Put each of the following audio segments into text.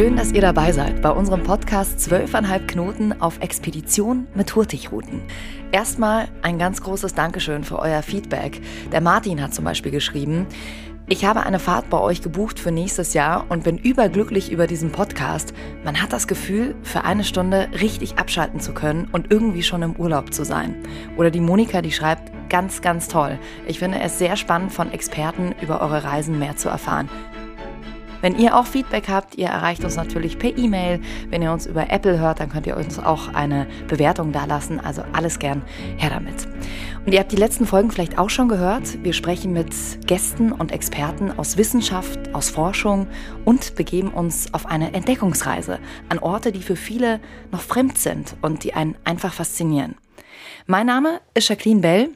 Schön, dass ihr dabei seid bei unserem Podcast 12,5 Knoten auf Expedition mit Hurtigruten. Erstmal ein ganz großes Dankeschön für euer Feedback. Der Martin hat zum Beispiel geschrieben, ich habe eine Fahrt bei euch gebucht für nächstes Jahr und bin überglücklich über diesen Podcast. Man hat das Gefühl, für eine Stunde richtig abschalten zu können und irgendwie schon im Urlaub zu sein. Oder die Monika, die schreibt, ganz, ganz toll. Ich finde es sehr spannend, von Experten über eure Reisen mehr zu erfahren. Wenn ihr auch Feedback habt, ihr erreicht uns natürlich per E-Mail. Wenn ihr uns über Apple hört, dann könnt ihr uns auch eine Bewertung dalassen. Also alles gern her damit. Und ihr habt die letzten Folgen vielleicht auch schon gehört. Wir sprechen mit Gästen und Experten aus Wissenschaft, aus Forschung und begeben uns auf eine Entdeckungsreise an Orte, die für viele noch fremd sind und die einen einfach faszinieren. Mein Name ist Jacqueline Bell.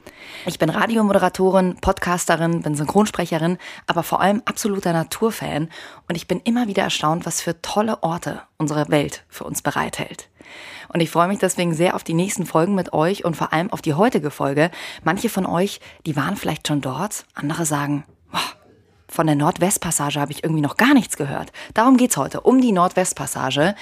Ich bin Radiomoderatorin, Podcasterin, bin Synchronsprecherin, aber vor allem absoluter Naturfan. Und ich bin immer wieder erstaunt, was für tolle Orte unsere Welt für uns bereithält. Und ich freue mich deswegen sehr auf die nächsten Folgen mit euch und vor allem auf die heutige Folge. Manche von euch, die waren vielleicht schon dort, andere sagen, boah, von der Nordwestpassage habe ich irgendwie noch gar nichts gehört. Darum geht's heute, um die Nordwestpassage.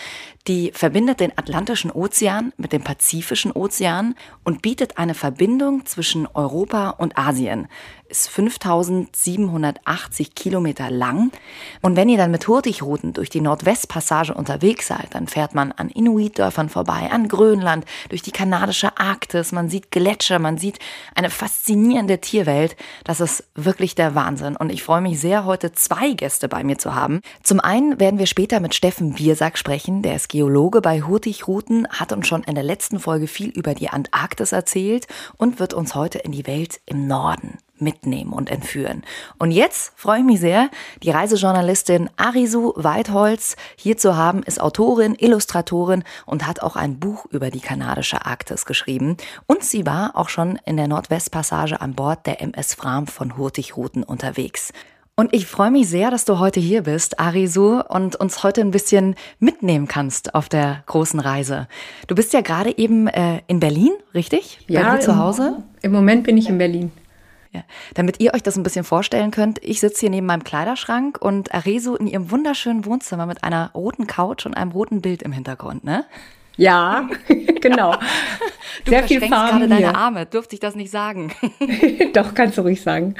Die verbindet den Atlantischen Ozean mit dem Pazifischen Ozean und bietet eine Verbindung zwischen Europa und Asien ist 5780 Kilometer lang. Und wenn ihr dann mit Hurtigruten durch die Nordwestpassage unterwegs seid, dann fährt man an Inuitdörfern vorbei, an Grönland, durch die kanadische Arktis, man sieht Gletscher, man sieht eine faszinierende Tierwelt. Das ist wirklich der Wahnsinn. Und ich freue mich sehr, heute zwei Gäste bei mir zu haben. Zum einen werden wir später mit Steffen Biersack sprechen, der ist Geologe bei Hurtigruten, hat uns schon in der letzten Folge viel über die Antarktis erzählt und wird uns heute in die Welt im Norden mitnehmen und entführen. Und jetzt freue ich mich sehr, die Reisejournalistin Arisu Weidholz hier zu haben, ist Autorin, Illustratorin und hat auch ein Buch über die kanadische Arktis geschrieben. Und sie war auch schon in der Nordwestpassage an Bord der MS Fram von Hurtigruten unterwegs. Und ich freue mich sehr, dass du heute hier bist, Arisu, und uns heute ein bisschen mitnehmen kannst auf der großen Reise. Du bist ja gerade eben äh, in Berlin, richtig? Ja, Bei dir zu Hause? Im Moment bin ich in Berlin. Ja. Damit ihr euch das ein bisschen vorstellen könnt, ich sitze hier neben meinem Kleiderschrank und Areso in ihrem wunderschönen Wohnzimmer mit einer roten Couch und einem roten Bild im Hintergrund, ne? Ja, genau. Du Sehr viel Farben gerade deine Arme, dürfte ich das nicht sagen? Doch, kannst du ruhig sagen.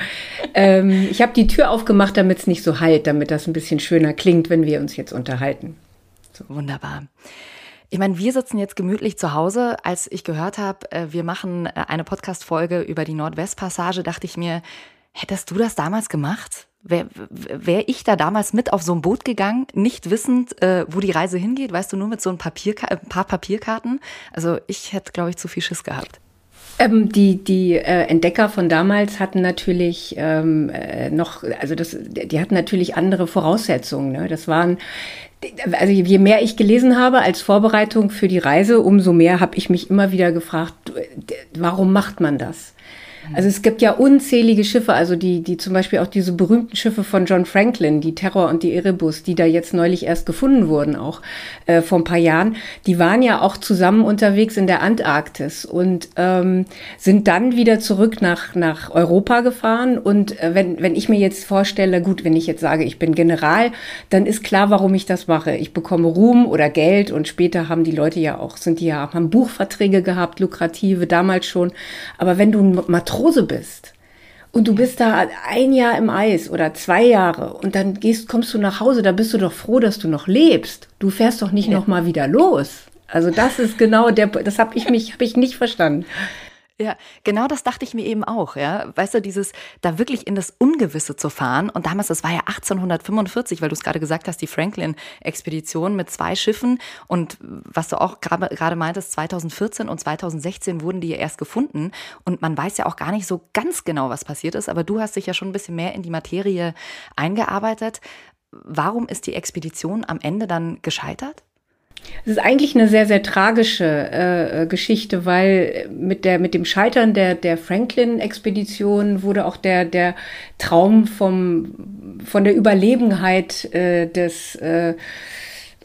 Ähm, ich habe die Tür aufgemacht, damit es nicht so halt, damit das ein bisschen schöner klingt, wenn wir uns jetzt unterhalten. So. Wunderbar. Ich meine, wir sitzen jetzt gemütlich zu Hause. Als ich gehört habe, äh, wir machen äh, eine Podcast-Folge über die Nordwestpassage, dachte ich mir, hättest du das damals gemacht? Wäre wär ich da damals mit auf so ein Boot gegangen, nicht wissend, äh, wo die Reise hingeht, weißt du, nur mit so ein, Papier, ein paar Papierkarten? Also ich hätte, glaube ich, zu viel Schiss gehabt. Ähm, die die äh, Entdecker von damals hatten natürlich ähm, äh, noch, also das, die hatten natürlich andere Voraussetzungen. Ne? Das waren also je mehr ich gelesen habe als Vorbereitung für die Reise, umso mehr habe ich mich immer wieder gefragt, warum macht man das? Also es gibt ja unzählige Schiffe, also die, die zum Beispiel auch diese berühmten Schiffe von John Franklin, die Terror und die Erebus, die da jetzt neulich erst gefunden wurden, auch äh, vor ein paar Jahren, die waren ja auch zusammen unterwegs in der Antarktis und ähm, sind dann wieder zurück nach, nach Europa gefahren. Und äh, wenn, wenn ich mir jetzt vorstelle, gut, wenn ich jetzt sage, ich bin General, dann ist klar, warum ich das mache. Ich bekomme Ruhm oder Geld und später haben die Leute ja auch, sind die ja, haben Buchverträge gehabt, lukrative, damals schon. Aber wenn du ein Matrose bist und du bist da ein Jahr im Eis oder zwei Jahre und dann gehst, kommst du nach Hause, da bist du doch froh, dass du noch lebst. Du fährst doch nicht ja. noch mal wieder los. Also das ist genau der, das habe ich mich, habe ich nicht verstanden. Ja, genau das dachte ich mir eben auch, ja. Weißt du, dieses da wirklich in das Ungewisse zu fahren. Und damals, das war ja 1845, weil du es gerade gesagt hast, die Franklin-Expedition mit zwei Schiffen. Und was du auch gerade meintest, 2014 und 2016 wurden die ja erst gefunden. Und man weiß ja auch gar nicht so ganz genau, was passiert ist. Aber du hast dich ja schon ein bisschen mehr in die Materie eingearbeitet. Warum ist die Expedition am Ende dann gescheitert? Es ist eigentlich eine sehr, sehr tragische äh, Geschichte, weil mit, der, mit dem Scheitern der, der Franklin-Expedition wurde auch der, der Traum vom, von der Überlegenheit äh, des äh,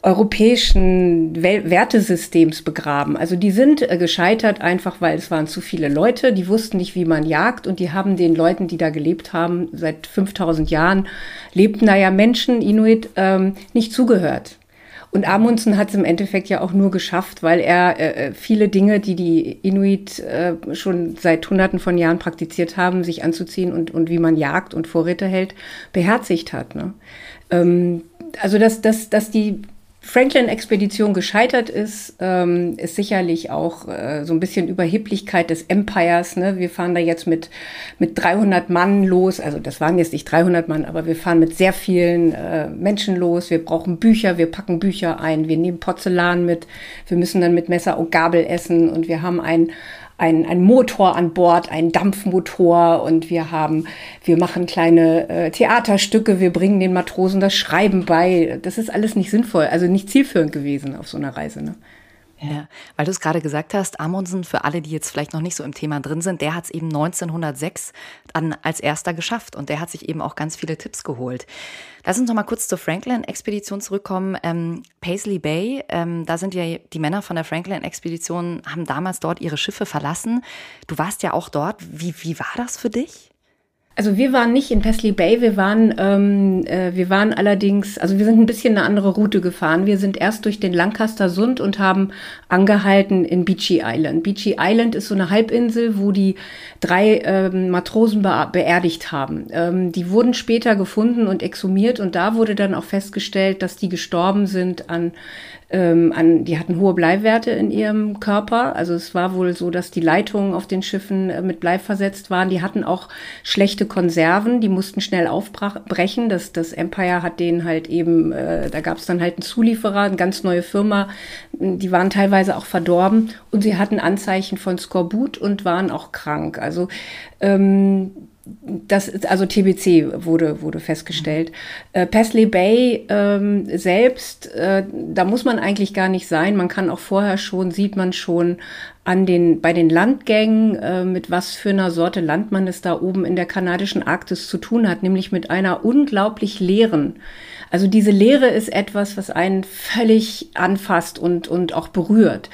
europäischen Wertesystems begraben. Also die sind äh, gescheitert einfach, weil es waren zu viele Leute, die wussten nicht, wie man jagt und die haben den Leuten, die da gelebt haben, seit 5000 Jahren lebten da ja Menschen, Inuit, ähm, nicht zugehört. Und Amundsen hat es im Endeffekt ja auch nur geschafft, weil er äh, äh, viele Dinge, die die Inuit äh, schon seit Hunderten von Jahren praktiziert haben, sich anzuziehen und, und wie man jagt und Vorräte hält, beherzigt hat. Ne? Ähm, also dass, dass, dass die Franklin-Expedition gescheitert ist, ähm, ist sicherlich auch äh, so ein bisschen Überheblichkeit des Empires. Ne? Wir fahren da jetzt mit, mit 300 Mann los. Also das waren jetzt nicht 300 Mann, aber wir fahren mit sehr vielen äh, Menschen los. Wir brauchen Bücher, wir packen Bücher ein, wir nehmen Porzellan mit. Wir müssen dann mit Messer und Gabel essen und wir haben ein ein, ein Motor an Bord, ein Dampfmotor und wir haben, wir machen kleine äh, Theaterstücke, wir bringen den Matrosen das Schreiben bei. Das ist alles nicht sinnvoll, also nicht zielführend gewesen auf so einer Reise. Ne? Ja, weil du es gerade gesagt hast, Amundsen, für alle, die jetzt vielleicht noch nicht so im Thema drin sind, der hat es eben 1906 dann als erster geschafft und der hat sich eben auch ganz viele Tipps geholt. Lass uns noch mal kurz zur Franklin-Expedition zurückkommen. Ähm, Paisley Bay, ähm, da sind ja die Männer von der Franklin-Expedition, haben damals dort ihre Schiffe verlassen. Du warst ja auch dort. Wie, wie war das für dich? Also wir waren nicht in Paisley Bay, wir waren, ähm, äh, wir waren allerdings, also wir sind ein bisschen eine andere Route gefahren. Wir sind erst durch den Lancaster Sund und haben angehalten in Beachy Island. Beachy Island ist so eine Halbinsel, wo die drei ähm, Matrosen be beerdigt haben. Ähm, die wurden später gefunden und exhumiert und da wurde dann auch festgestellt, dass die gestorben sind an ähm, an, die hatten hohe Bleiwerte in ihrem Körper. Also es war wohl so, dass die Leitungen auf den Schiffen äh, mit Blei versetzt waren. Die hatten auch schlechte Konserven, die mussten schnell aufbrechen. Das, das Empire hat denen halt eben, äh, da gab es dann halt einen Zulieferer, eine ganz neue Firma. Die waren teilweise auch verdorben und sie hatten Anzeichen von Skorbut und waren auch krank. Also ähm, das ist, also TBC wurde, wurde festgestellt. Äh, Paisley Bay ähm, selbst, äh, da muss man eigentlich gar nicht sein. Man kann auch vorher schon, sieht man schon an den, bei den Landgängen, äh, mit was für einer Sorte Land man es da oben in der kanadischen Arktis zu tun hat, nämlich mit einer unglaublich leeren also diese Lehre ist etwas, was einen völlig anfasst und, und auch berührt,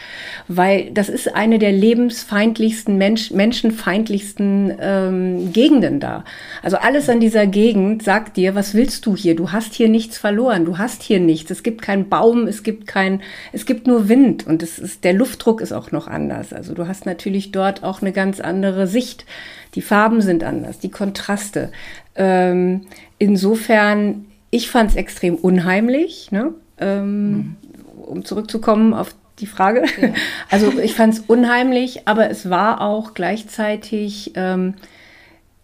weil das ist eine der lebensfeindlichsten, Mensch, menschenfeindlichsten ähm, Gegenden da. Also alles an dieser Gegend sagt dir, was willst du hier? Du hast hier nichts verloren, du hast hier nichts. Es gibt keinen Baum, es gibt kein, es gibt nur Wind und es ist, der Luftdruck ist auch noch anders. Also du hast natürlich dort auch eine ganz andere Sicht. Die Farben sind anders, die Kontraste. Ähm, insofern ich fand es extrem unheimlich, ne? ähm, mhm. um zurückzukommen auf die Frage. Ja. Also ich fand es unheimlich, aber es war auch gleichzeitig ähm,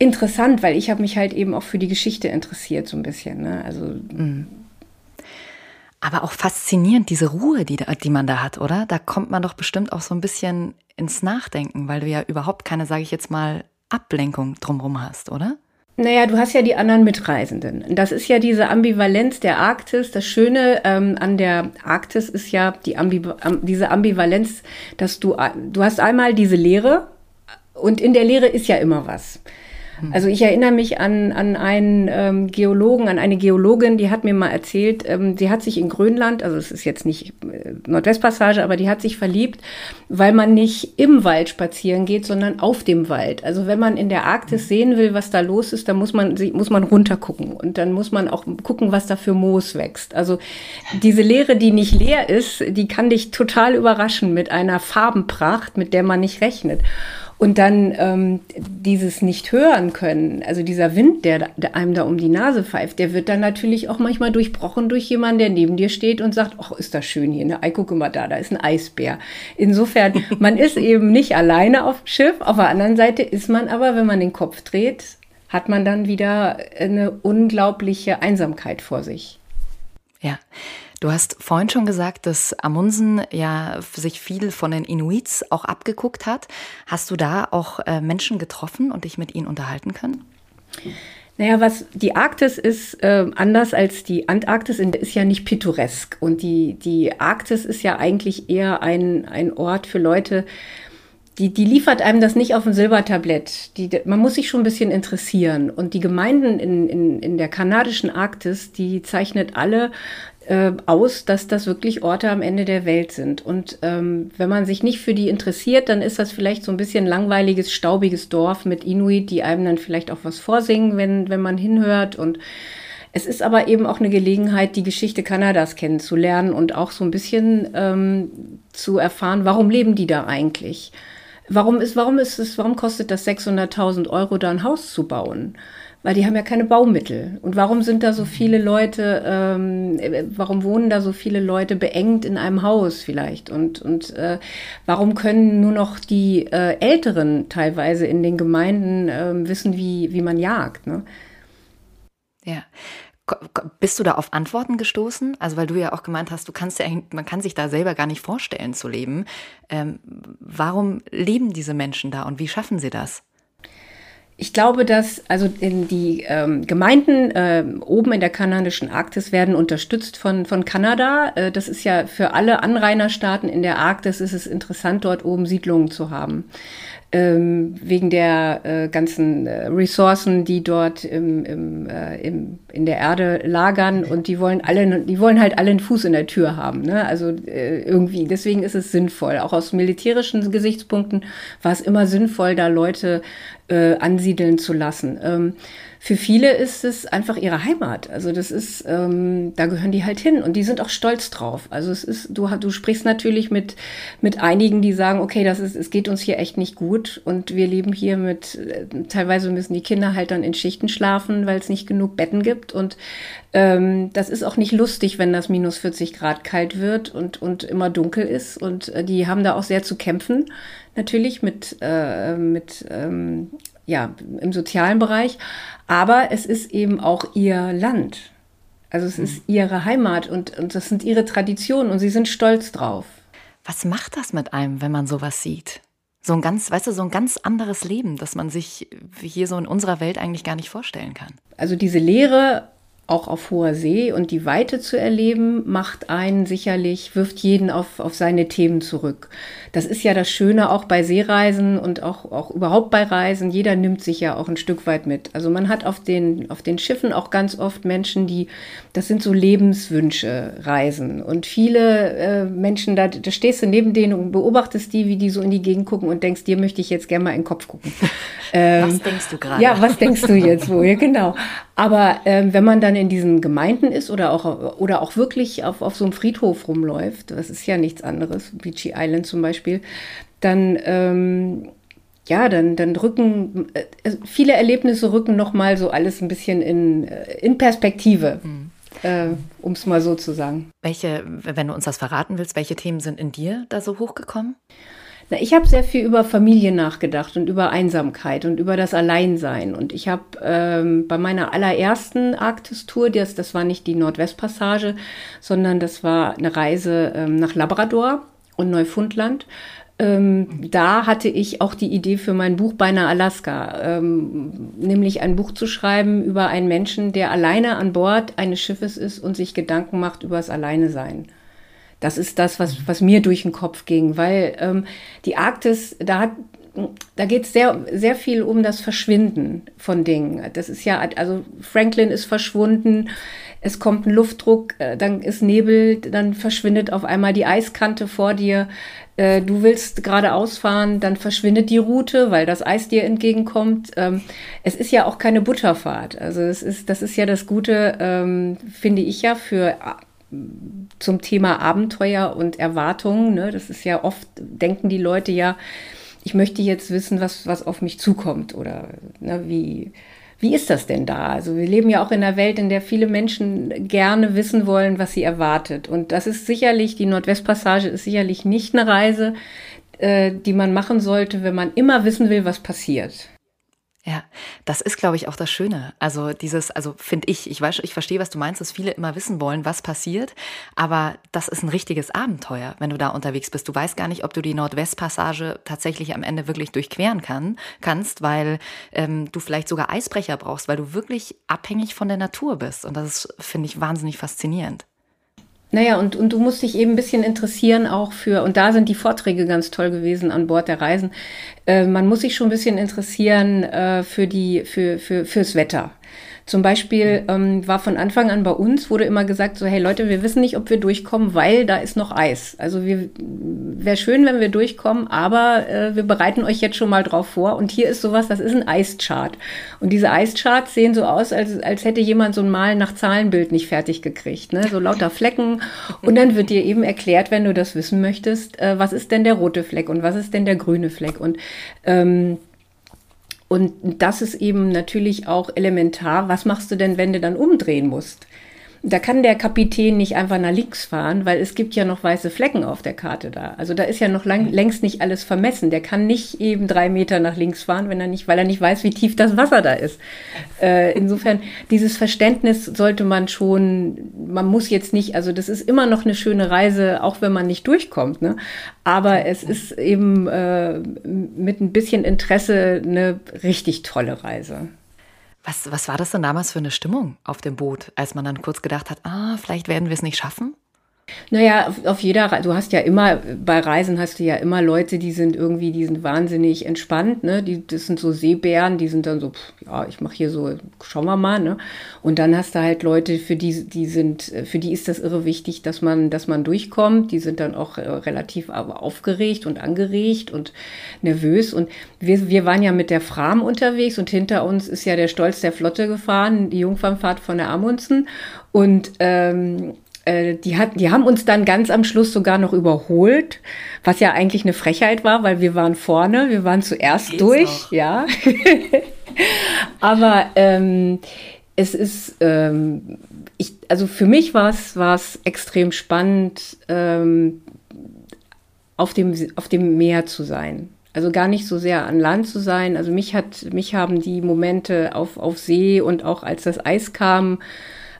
interessant, weil ich habe mich halt eben auch für die Geschichte interessiert so ein bisschen. Ne? Also mhm. Aber auch faszinierend, diese Ruhe, die, die man da hat, oder? Da kommt man doch bestimmt auch so ein bisschen ins Nachdenken, weil du ja überhaupt keine, sage ich jetzt mal, Ablenkung drumherum hast, oder? Naja, du hast ja die anderen Mitreisenden. Das ist ja diese Ambivalenz der Arktis. Das Schöne ähm, an der Arktis ist ja die Ambi diese Ambivalenz, dass du, du hast einmal diese Leere und in der Leere ist ja immer was. Hm. Also ich erinnere mich an, an einen ähm, Geologen, an eine Geologin, die hat mir mal erzählt, ähm, sie hat sich in Grönland, also es ist jetzt nicht äh, Nordwestpassage, aber die hat sich verliebt, weil man nicht im Wald spazieren geht, sondern auf dem Wald. Also wenn man in der Arktis sehen will, was da los ist, dann muss man, muss man runtergucken und dann muss man auch gucken, was da für Moos wächst. Also diese Leere, die nicht leer ist, die kann dich total überraschen mit einer Farbenpracht, mit der man nicht rechnet. Und dann ähm, dieses nicht hören können, also dieser Wind, der, der, einem da um die Nase pfeift, der wird dann natürlich auch manchmal durchbrochen durch jemanden, der neben dir steht und sagt, ach, ist das schön hier, ne? Ei, guck mal da, da ist ein Eisbär. Insofern, man ist eben nicht alleine auf dem Schiff. Auf der anderen Seite ist man aber, wenn man den Kopf dreht, hat man dann wieder eine unglaubliche Einsamkeit vor sich. Ja. Du hast vorhin schon gesagt, dass Amundsen ja sich viel von den Inuits auch abgeguckt hat. Hast du da auch äh, Menschen getroffen und dich mit ihnen unterhalten können? Naja, was die Arktis ist äh, anders als die Antarktis, ist ja nicht pittoresk. Und die, die Arktis ist ja eigentlich eher ein, ein Ort für Leute, die, die liefert einem das nicht auf ein Silbertablett. Die, man muss sich schon ein bisschen interessieren. Und die Gemeinden in, in, in der kanadischen Arktis, die zeichnet alle äh, aus, dass das wirklich Orte am Ende der Welt sind. Und ähm, wenn man sich nicht für die interessiert, dann ist das vielleicht so ein bisschen langweiliges, staubiges Dorf mit Inuit, die einem dann vielleicht auch was vorsingen, wenn, wenn man hinhört. Und Es ist aber eben auch eine Gelegenheit, die Geschichte Kanadas kennenzulernen und auch so ein bisschen ähm, zu erfahren, warum leben die da eigentlich? Warum ist, warum ist es, warum kostet das 600.000 Euro, da ein Haus zu bauen? Weil die haben ja keine Baumittel. Und warum sind da so viele Leute, ähm, warum wohnen da so viele Leute beengt in einem Haus vielleicht? Und, und äh, warum können nur noch die äh, Älteren teilweise in den Gemeinden äh, wissen, wie, wie man jagt? Ne? Ja. Bist du da auf Antworten gestoßen? Also weil du ja auch gemeint hast, du kannst ja, man kann sich da selber gar nicht vorstellen zu leben. Ähm, warum leben diese Menschen da und wie schaffen sie das? Ich glaube, dass also in die ähm, Gemeinden äh, oben in der kanadischen Arktis werden unterstützt von, von Kanada. Äh, das ist ja für alle Anrainerstaaten in der Arktis ist es interessant, dort oben Siedlungen zu haben ähm, wegen der äh, ganzen äh, Ressourcen, die dort im, im, äh, im, in der Erde lagern und die wollen alle, die wollen halt alle einen Fuß in der Tür haben. Ne? Also äh, irgendwie, deswegen ist es sinnvoll. Auch aus militärischen Gesichtspunkten war es immer sinnvoll, da Leute äh, ansiedeln zu lassen. Ähm, für viele ist es einfach ihre Heimat. Also das ist, ähm, da gehören die halt hin und die sind auch stolz drauf. Also es ist, du, du sprichst natürlich mit, mit einigen, die sagen, okay, das ist, es geht uns hier echt nicht gut und wir leben hier mit, äh, teilweise müssen die Kinder halt dann in Schichten schlafen, weil es nicht genug Betten gibt und ähm, das ist auch nicht lustig, wenn das minus 40 Grad kalt wird und, und immer dunkel ist und äh, die haben da auch sehr zu kämpfen natürlich mit, äh, mit ähm, ja, im sozialen Bereich, aber es ist eben auch ihr Land. Also es ist mhm. ihre Heimat und, und das sind ihre Traditionen und sie sind stolz drauf. Was macht das mit einem, wenn man sowas sieht? So ein ganz, weißt du, so ein ganz anderes Leben, das man sich hier so in unserer Welt eigentlich gar nicht vorstellen kann. Also diese Lehre auch auf hoher See und die Weite zu erleben, macht einen sicherlich, wirft jeden auf, auf seine Themen zurück. Das ist ja das Schöne auch bei Seereisen und auch, auch überhaupt bei Reisen. Jeder nimmt sich ja auch ein Stück weit mit. Also man hat auf den, auf den Schiffen auch ganz oft Menschen, die, das sind so Lebenswünsche, Reisen. Und viele äh, Menschen, da, da stehst du neben denen und beobachtest die, wie die so in die Gegend gucken und denkst, dir möchte ich jetzt gerne mal in den Kopf gucken. Ähm, was denkst du gerade? Ja, was denkst du jetzt wo? Ja, genau. Aber ähm, wenn man dann in diesen Gemeinden ist oder auch, oder auch wirklich auf, auf so einem Friedhof rumläuft, das ist ja nichts anderes, Beachy Island zum Beispiel, dann, ähm, ja, dann, dann rücken, äh, viele Erlebnisse rücken nochmal so alles ein bisschen in, äh, in Perspektive. Mhm. Äh, um es mal so zu sagen. Welche, wenn du uns das verraten willst, welche Themen sind in dir da so hochgekommen? Na, ich habe sehr viel über Familie nachgedacht und über Einsamkeit und über das Alleinsein. Und ich habe ähm, bei meiner allerersten Arktis-Tour, das, das war nicht die Nordwestpassage, sondern das war eine Reise ähm, nach Labrador und Neufundland. Ähm, da hatte ich auch die Idee für mein Buch Beinahe Alaska, ähm, nämlich ein Buch zu schreiben über einen Menschen, der alleine an Bord eines Schiffes ist und sich Gedanken macht über das Alleinesein. Das ist das, was, was mir durch den Kopf ging, weil ähm, die Arktis, da hat da geht es sehr, sehr viel um das Verschwinden von Dingen. Das ist ja, also Franklin ist verschwunden, es kommt ein Luftdruck, äh, dann ist Nebel, dann verschwindet auf einmal die Eiskante vor dir. Äh, du willst geradeaus fahren, dann verschwindet die Route, weil das Eis dir entgegenkommt. Ähm, es ist ja auch keine Butterfahrt. Also es ist, das ist ja das Gute, ähm, finde ich ja, für zum Thema Abenteuer und Erwartungen. Ne? Das ist ja oft, denken die Leute ja, ich möchte jetzt wissen, was, was auf mich zukommt oder ne, wie, wie ist das denn da? Also wir leben ja auch in einer Welt, in der viele Menschen gerne wissen wollen, was sie erwartet. Und das ist sicherlich, die Nordwestpassage ist sicherlich nicht eine Reise, äh, die man machen sollte, wenn man immer wissen will, was passiert. Ja, das ist, glaube ich, auch das Schöne. Also dieses, also finde ich, ich weiß, ich verstehe, was du meinst, dass viele immer wissen wollen, was passiert, aber das ist ein richtiges Abenteuer, wenn du da unterwegs bist. Du weißt gar nicht, ob du die Nordwestpassage tatsächlich am Ende wirklich durchqueren kann, kannst, weil ähm, du vielleicht sogar Eisbrecher brauchst, weil du wirklich abhängig von der Natur bist. Und das finde ich wahnsinnig faszinierend. Naja, und, und du musst dich eben ein bisschen interessieren auch für, und da sind die Vorträge ganz toll gewesen an Bord der Reisen. Äh, man muss sich schon ein bisschen interessieren äh, für die, für, für, fürs Wetter. Zum Beispiel ähm, war von Anfang an bei uns, wurde immer gesagt, so, hey Leute, wir wissen nicht, ob wir durchkommen, weil da ist noch Eis. Also wäre schön, wenn wir durchkommen, aber äh, wir bereiten euch jetzt schon mal drauf vor. Und hier ist sowas, das ist ein Eischart. Und diese Eischarts sehen so aus, als, als hätte jemand so ein Mal nach Zahlenbild nicht fertig gekriegt. Ne? So lauter Flecken. Und dann wird dir eben erklärt, wenn du das wissen möchtest, äh, was ist denn der rote Fleck und was ist denn der grüne Fleck. Und ähm, und das ist eben natürlich auch elementar. Was machst du denn, wenn du dann umdrehen musst? Da kann der Kapitän nicht einfach nach links fahren, weil es gibt ja noch weiße Flecken auf der Karte da. Also da ist ja noch lang, längst nicht alles vermessen. Der kann nicht eben drei Meter nach links fahren, wenn er nicht, weil er nicht weiß, wie tief das Wasser da ist. Äh, insofern, dieses Verständnis sollte man schon, man muss jetzt nicht, also das ist immer noch eine schöne Reise, auch wenn man nicht durchkommt. Ne? Aber es ist eben äh, mit ein bisschen Interesse eine richtig tolle Reise. Was, was war das denn damals für eine Stimmung auf dem Boot, als man dann kurz gedacht hat, ah, vielleicht werden wir es nicht schaffen? Naja, auf, auf jeder du hast ja immer, bei Reisen hast du ja immer Leute, die sind irgendwie, die sind wahnsinnig entspannt, ne? Die, das sind so Seebären, die sind dann so, pff, ja, ich mache hier so, schauen wir mal, ne? Und dann hast du halt Leute, für die, die sind, für die ist das irre wichtig, dass man, dass man durchkommt. Die sind dann auch äh, relativ aufgeregt und angeregt und nervös. Und wir, wir waren ja mit der Fram unterwegs und hinter uns ist ja der Stolz der Flotte gefahren, die Jungfernfahrt von der Amundsen. Und ähm, äh, die, hat, die haben uns dann ganz am Schluss sogar noch überholt, was ja eigentlich eine Frechheit war, weil wir waren vorne, wir waren zuerst Geht's durch, noch? ja. Aber ähm, es ist, ähm, ich, also für mich war es extrem spannend, ähm, auf, dem, auf dem Meer zu sein. Also gar nicht so sehr an Land zu sein. Also mich hat, mich haben die Momente auf, auf See und auch als das Eis kam,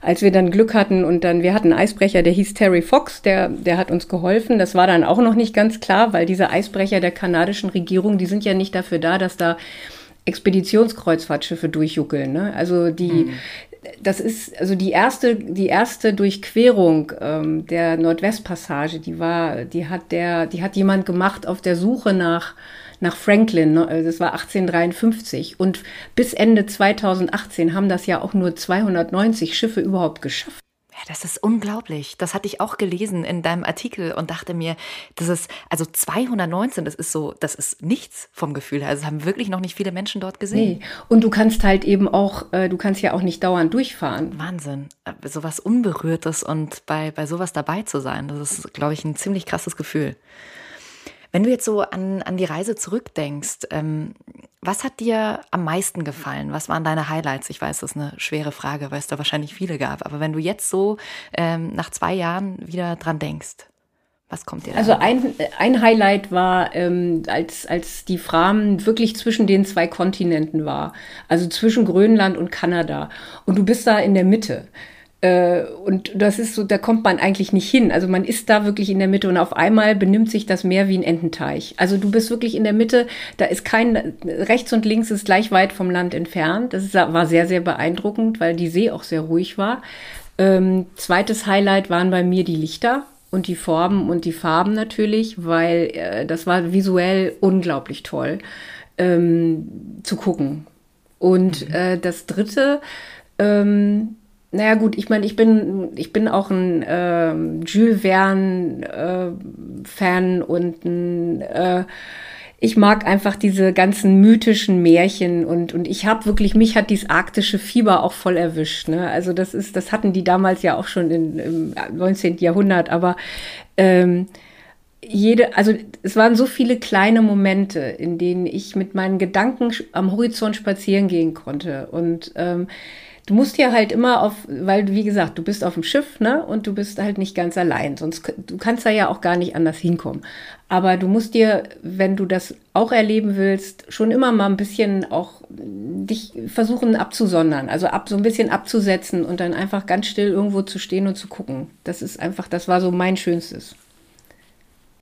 als wir dann Glück hatten und dann, wir hatten einen Eisbrecher, der hieß Terry Fox, der, der hat uns geholfen. Das war dann auch noch nicht ganz klar, weil diese Eisbrecher der kanadischen Regierung, die sind ja nicht dafür da, dass da Expeditionskreuzfahrtschiffe durchjuckeln. Ne? Also die, mhm. das ist, also die erste, die erste Durchquerung ähm, der Nordwestpassage, die war, die hat der, die hat jemand gemacht auf der Suche nach nach Franklin. Ne? Also das war 1853. Und bis Ende 2018 haben das ja auch nur 290 Schiffe überhaupt geschafft. Ja, das ist unglaublich. Das hatte ich auch gelesen in deinem Artikel und dachte mir, das ist, also 219, das ist so, das ist nichts vom Gefühl her. Also haben wirklich noch nicht viele Menschen dort gesehen. Nee. Und du kannst halt eben auch, äh, du kannst ja auch nicht dauernd durchfahren. Wahnsinn. Äh, sowas Unberührtes und bei, bei sowas dabei zu sein, das ist, glaube ich, ein ziemlich krasses Gefühl. Wenn du jetzt so an, an die Reise zurückdenkst, ähm, was hat dir am meisten gefallen? Was waren deine Highlights? Ich weiß, das ist eine schwere Frage, weil es da wahrscheinlich viele gab. Aber wenn du jetzt so ähm, nach zwei Jahren wieder dran denkst, was kommt dir da? Also ein, ein Highlight war, ähm, als, als die Fram wirklich zwischen den zwei Kontinenten war. Also zwischen Grönland und Kanada. Und du bist da in der Mitte. Äh, und das ist so, da kommt man eigentlich nicht hin. Also man ist da wirklich in der Mitte und auf einmal benimmt sich das Meer wie ein Ententeich. Also du bist wirklich in der Mitte, da ist kein, rechts und links ist gleich weit vom Land entfernt. Das ist, war sehr, sehr beeindruckend, weil die See auch sehr ruhig war. Ähm, zweites Highlight waren bei mir die Lichter und die Formen und die Farben natürlich, weil äh, das war visuell unglaublich toll ähm, zu gucken. Und mhm. äh, das dritte, ähm, naja gut, ich meine, ich bin, ich bin auch ein äh, Jules Verne-Fan äh, und ein, äh, ich mag einfach diese ganzen mythischen Märchen und, und ich habe wirklich, mich hat dieses arktische Fieber auch voll erwischt. Ne? Also das ist, das hatten die damals ja auch schon in, im 19. Jahrhundert, aber ähm, jede, also es waren so viele kleine Momente, in denen ich mit meinen Gedanken am Horizont spazieren gehen konnte und ähm, du musst ja halt immer auf, weil wie gesagt, du bist auf dem Schiff, ne? Und du bist halt nicht ganz allein. Sonst du kannst da ja auch gar nicht anders hinkommen. Aber du musst dir, wenn du das auch erleben willst, schon immer mal ein bisschen auch dich versuchen abzusondern, also ab so ein bisschen abzusetzen und dann einfach ganz still irgendwo zu stehen und zu gucken. Das ist einfach, das war so mein Schönstes.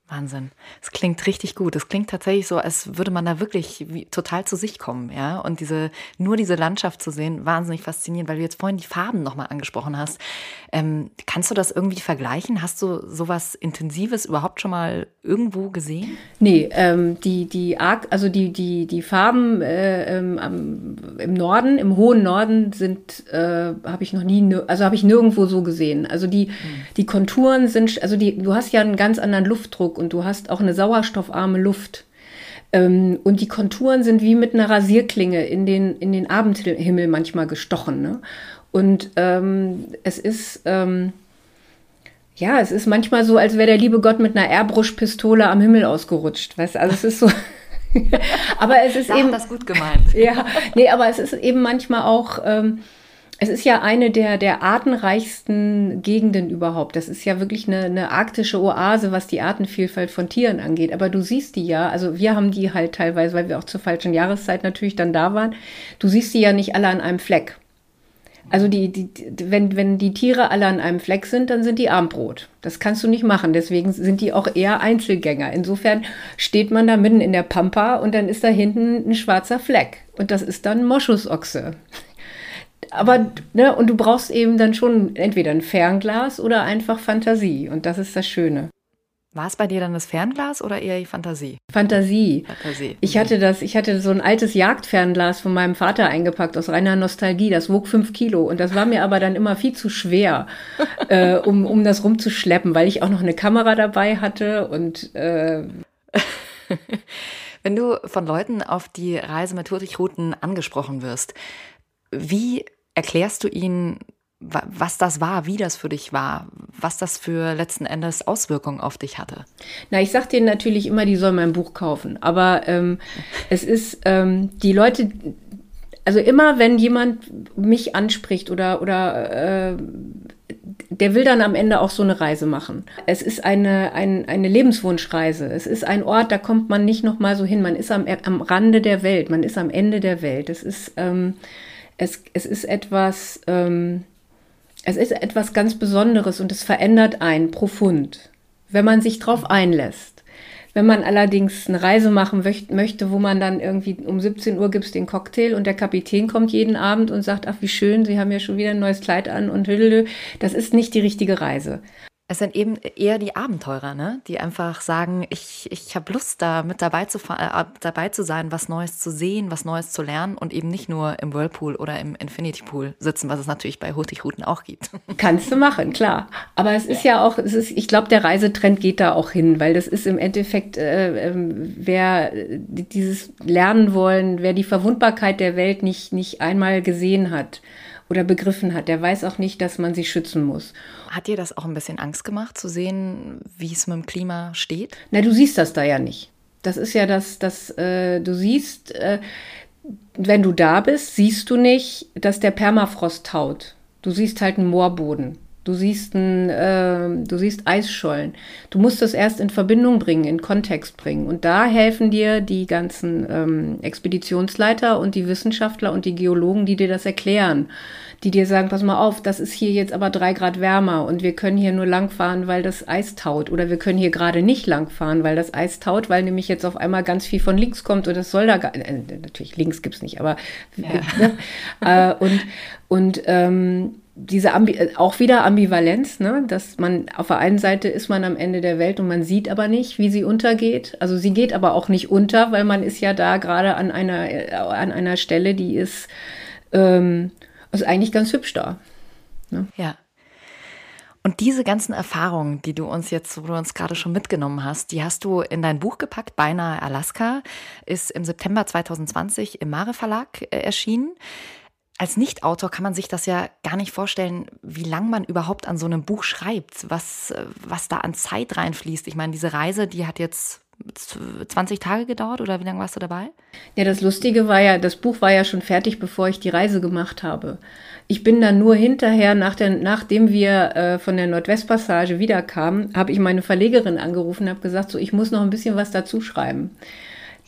Wahnsinn. Es klingt richtig gut. Es klingt tatsächlich so, als würde man da wirklich wie, total zu sich kommen, ja. Und diese, nur diese Landschaft zu sehen, wahnsinnig faszinierend, weil du jetzt vorhin die Farben nochmal angesprochen hast. Ähm, kannst du das irgendwie vergleichen? Hast du sowas Intensives überhaupt schon mal irgendwo gesehen? Nee, ähm, die, die, also die, die, die Farben äh, ähm, im Norden, im hohen Norden sind, äh, habe ich noch nie, also habe ich nirgendwo so gesehen. Also die, mhm. die Konturen sind, also die, du hast ja einen ganz anderen Luftdruck und du hast auch eine sauerstoffarme Luft. Ähm, und die Konturen sind wie mit einer Rasierklinge in den, in den Abendhimmel manchmal gestochen. Ne? Und ähm, es ist, ähm, ja, es ist manchmal so, als wäre der liebe Gott mit einer Airbrush-Pistole am Himmel ausgerutscht. Weißt also es ist so. aber es ist da eben. das gut gemeint. ja, nee, aber es ist eben manchmal auch. Ähm, es ist ja eine der, der artenreichsten Gegenden überhaupt. Das ist ja wirklich eine, eine arktische Oase, was die Artenvielfalt von Tieren angeht. Aber du siehst die ja, also wir haben die halt teilweise, weil wir auch zur falschen Jahreszeit natürlich dann da waren. Du siehst die ja nicht alle an einem Fleck. Also die, die, wenn, wenn die Tiere alle an einem Fleck sind, dann sind die Armbrot. Das kannst du nicht machen. Deswegen sind die auch eher Einzelgänger. Insofern steht man da mitten in der Pampa und dann ist da hinten ein schwarzer Fleck. Und das ist dann Moschusochse aber, ne, und du brauchst eben dann schon entweder ein Fernglas oder einfach Fantasie. Und das ist das Schöne. War es bei dir dann das Fernglas oder eher die Fantasie? Fantasie. Fantasie. Ich hatte das, ich hatte so ein altes Jagdfernglas von meinem Vater eingepackt aus reiner Nostalgie. Das wog fünf Kilo und das war mir aber dann immer viel zu schwer, äh, um, um das rumzuschleppen, weil ich auch noch eine Kamera dabei hatte und äh Wenn du von Leuten auf die Reise mit Hurtigruten angesprochen wirst, wie erklärst du ihnen, was das war, wie das für dich war, was das für letzten Endes Auswirkungen auf dich hatte? Na, ich sag denen natürlich immer, die sollen mein Buch kaufen. Aber ähm, es ist, ähm, die Leute, also immer wenn jemand mich anspricht oder, oder äh, der will dann am Ende auch so eine Reise machen. Es ist eine, ein, eine Lebenswunschreise. Es ist ein Ort, da kommt man nicht noch mal so hin. Man ist am, am Rande der Welt, man ist am Ende der Welt. Es ist ähm, es, es ist etwas, ähm, es ist etwas ganz Besonderes und es verändert einen profund, wenn man sich darauf einlässt. Wenn man allerdings eine Reise machen möchte, wo man dann irgendwie um 17 Uhr gibt es den Cocktail und der Kapitän kommt jeden Abend und sagt, ach wie schön, Sie haben ja schon wieder ein neues Kleid an und hüllele, das ist nicht die richtige Reise. Es sind eben eher die Abenteurer, ne? die einfach sagen, ich, ich habe Lust, da mit dabei zu, äh, dabei zu sein, was Neues zu sehen, was Neues zu lernen und eben nicht nur im Whirlpool oder im Infinity Pool sitzen, was es natürlich bei Hurtigruten auch gibt. Kannst du machen, klar. Aber es ist ja auch, es ist, ich glaube, der Reisetrend geht da auch hin, weil das ist im Endeffekt, äh, äh, wer dieses lernen wollen, wer die Verwundbarkeit der Welt nicht, nicht einmal gesehen hat oder begriffen hat, der weiß auch nicht, dass man sie schützen muss. Hat dir das auch ein bisschen Angst gemacht, zu sehen, wie es mit dem Klima steht? Na, du siehst das da ja nicht. Das ist ja das, das äh, du siehst, äh, wenn du da bist, siehst du nicht, dass der Permafrost taut. Du siehst halt einen Moorboden. Du siehst, ein, äh, du siehst Eisschollen. Du musst das erst in Verbindung bringen, in Kontext bringen. Und da helfen dir die ganzen ähm, Expeditionsleiter und die Wissenschaftler und die Geologen, die dir das erklären. Die dir sagen, pass mal auf, das ist hier jetzt aber drei Grad wärmer und wir können hier nur langfahren, weil das Eis taut. Oder wir können hier gerade nicht langfahren, weil das Eis taut, weil nämlich jetzt auf einmal ganz viel von links kommt und das soll da gar äh, Natürlich, links gibt's nicht, aber ja. ne? äh, und, und ähm, diese Ambi äh, auch wieder Ambivalenz, ne? dass man auf der einen Seite ist man am Ende der Welt und man sieht aber nicht, wie sie untergeht. Also sie geht aber auch nicht unter, weil man ist ja da gerade an einer äh, an einer Stelle, die ist ähm, also eigentlich ganz hübsch da. Ne? Ja. Und diese ganzen Erfahrungen, die du uns jetzt, wo du uns gerade schon mitgenommen hast, die hast du in dein Buch gepackt, Beinahe Alaska, ist im September 2020 im Mare Verlag äh, erschienen als Nicht-Autor kann man sich das ja gar nicht vorstellen, wie lange man überhaupt an so einem Buch schreibt, was, was da an Zeit reinfließt. Ich meine, diese Reise, die hat jetzt 20 Tage gedauert oder wie lange warst du dabei? Ja, das Lustige war ja, das Buch war ja schon fertig, bevor ich die Reise gemacht habe. Ich bin dann nur hinterher, nach der, nachdem wir äh, von der Nordwestpassage wiederkamen, habe ich meine Verlegerin angerufen und habe gesagt, so, ich muss noch ein bisschen was dazu schreiben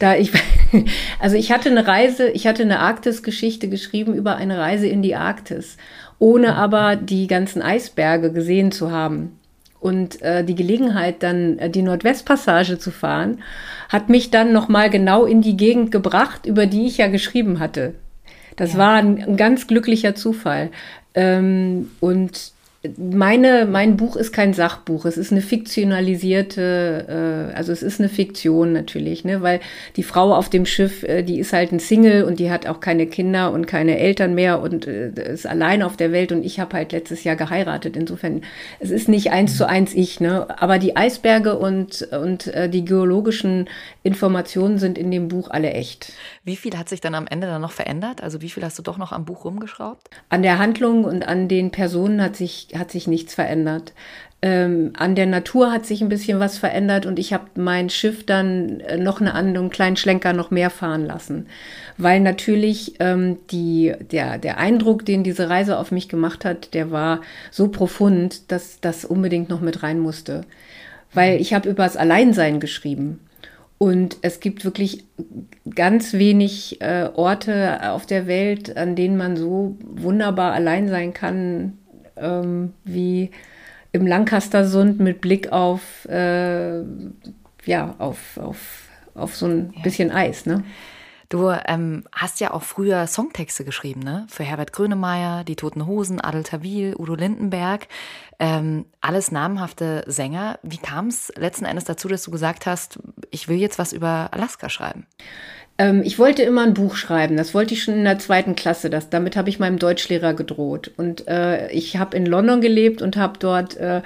da ich, also ich hatte eine Reise, ich hatte eine Arktis-Geschichte geschrieben über eine Reise in die Arktis, ohne aber die ganzen Eisberge gesehen zu haben. Und äh, die Gelegenheit, dann äh, die Nordwestpassage zu fahren, hat mich dann nochmal genau in die Gegend gebracht, über die ich ja geschrieben hatte. Das ja. war ein, ein, ganz glücklicher Zufall. Ähm, und meine, mein Buch ist kein Sachbuch, es ist eine fiktionalisierte, äh, also es ist eine Fiktion natürlich, ne, weil die Frau auf dem Schiff, äh, die ist halt ein Single und die hat auch keine Kinder und keine Eltern mehr und äh, ist allein auf der Welt und ich habe halt letztes Jahr geheiratet. Insofern, es ist nicht eins zu eins ich, ne, aber die Eisberge und, und äh, die geologischen Informationen sind in dem Buch alle echt. Wie viel hat sich dann am Ende dann noch verändert? Also wie viel hast du doch noch am Buch rumgeschraubt? An der Handlung und an den Personen hat sich hat sich nichts verändert. Ähm, an der Natur hat sich ein bisschen was verändert und ich habe mein Schiff dann äh, noch eine einen kleinen Schlenker noch mehr fahren lassen. Weil natürlich ähm, die, der, der Eindruck, den diese Reise auf mich gemacht hat, der war so profund, dass das unbedingt noch mit rein musste. Weil ich habe über das Alleinsein geschrieben. Und es gibt wirklich ganz wenig äh, Orte auf der Welt, an denen man so wunderbar allein sein kann, ähm, wie im Lancastersund mit Blick auf, äh, ja, auf, auf, auf so ein ja. bisschen Eis, ne? Du ähm, hast ja auch früher Songtexte geschrieben, ne? Für Herbert Grönemeyer, Die Toten Hosen, Adel Tawil, Udo Lindenberg. Ähm, alles namhafte Sänger. Wie kam es letzten Endes dazu, dass du gesagt hast, ich will jetzt was über Alaska schreiben? Ähm, ich wollte immer ein Buch schreiben. Das wollte ich schon in der zweiten Klasse. Das, damit habe ich meinem Deutschlehrer gedroht. Und äh, ich habe in London gelebt und habe dort, äh,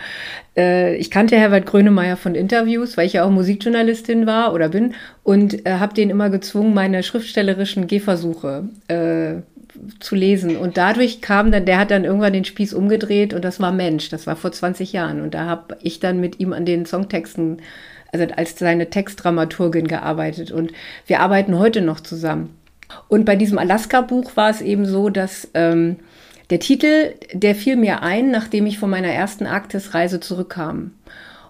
äh, ich kannte Herbert Grönemeyer von Interviews, weil ich ja auch Musikjournalistin war oder bin und äh, habe den immer gezwungen, meine schriftstellerischen Gehversuche äh, zu lesen. Und dadurch kam dann, der hat dann irgendwann den Spieß umgedreht und das war Mensch. Das war vor 20 Jahren. Und da habe ich dann mit ihm an den Songtexten also als seine Textdramaturgin gearbeitet und wir arbeiten heute noch zusammen. Und bei diesem Alaska-Buch war es eben so, dass ähm, der Titel, der fiel mir ein, nachdem ich von meiner ersten Arktisreise zurückkam.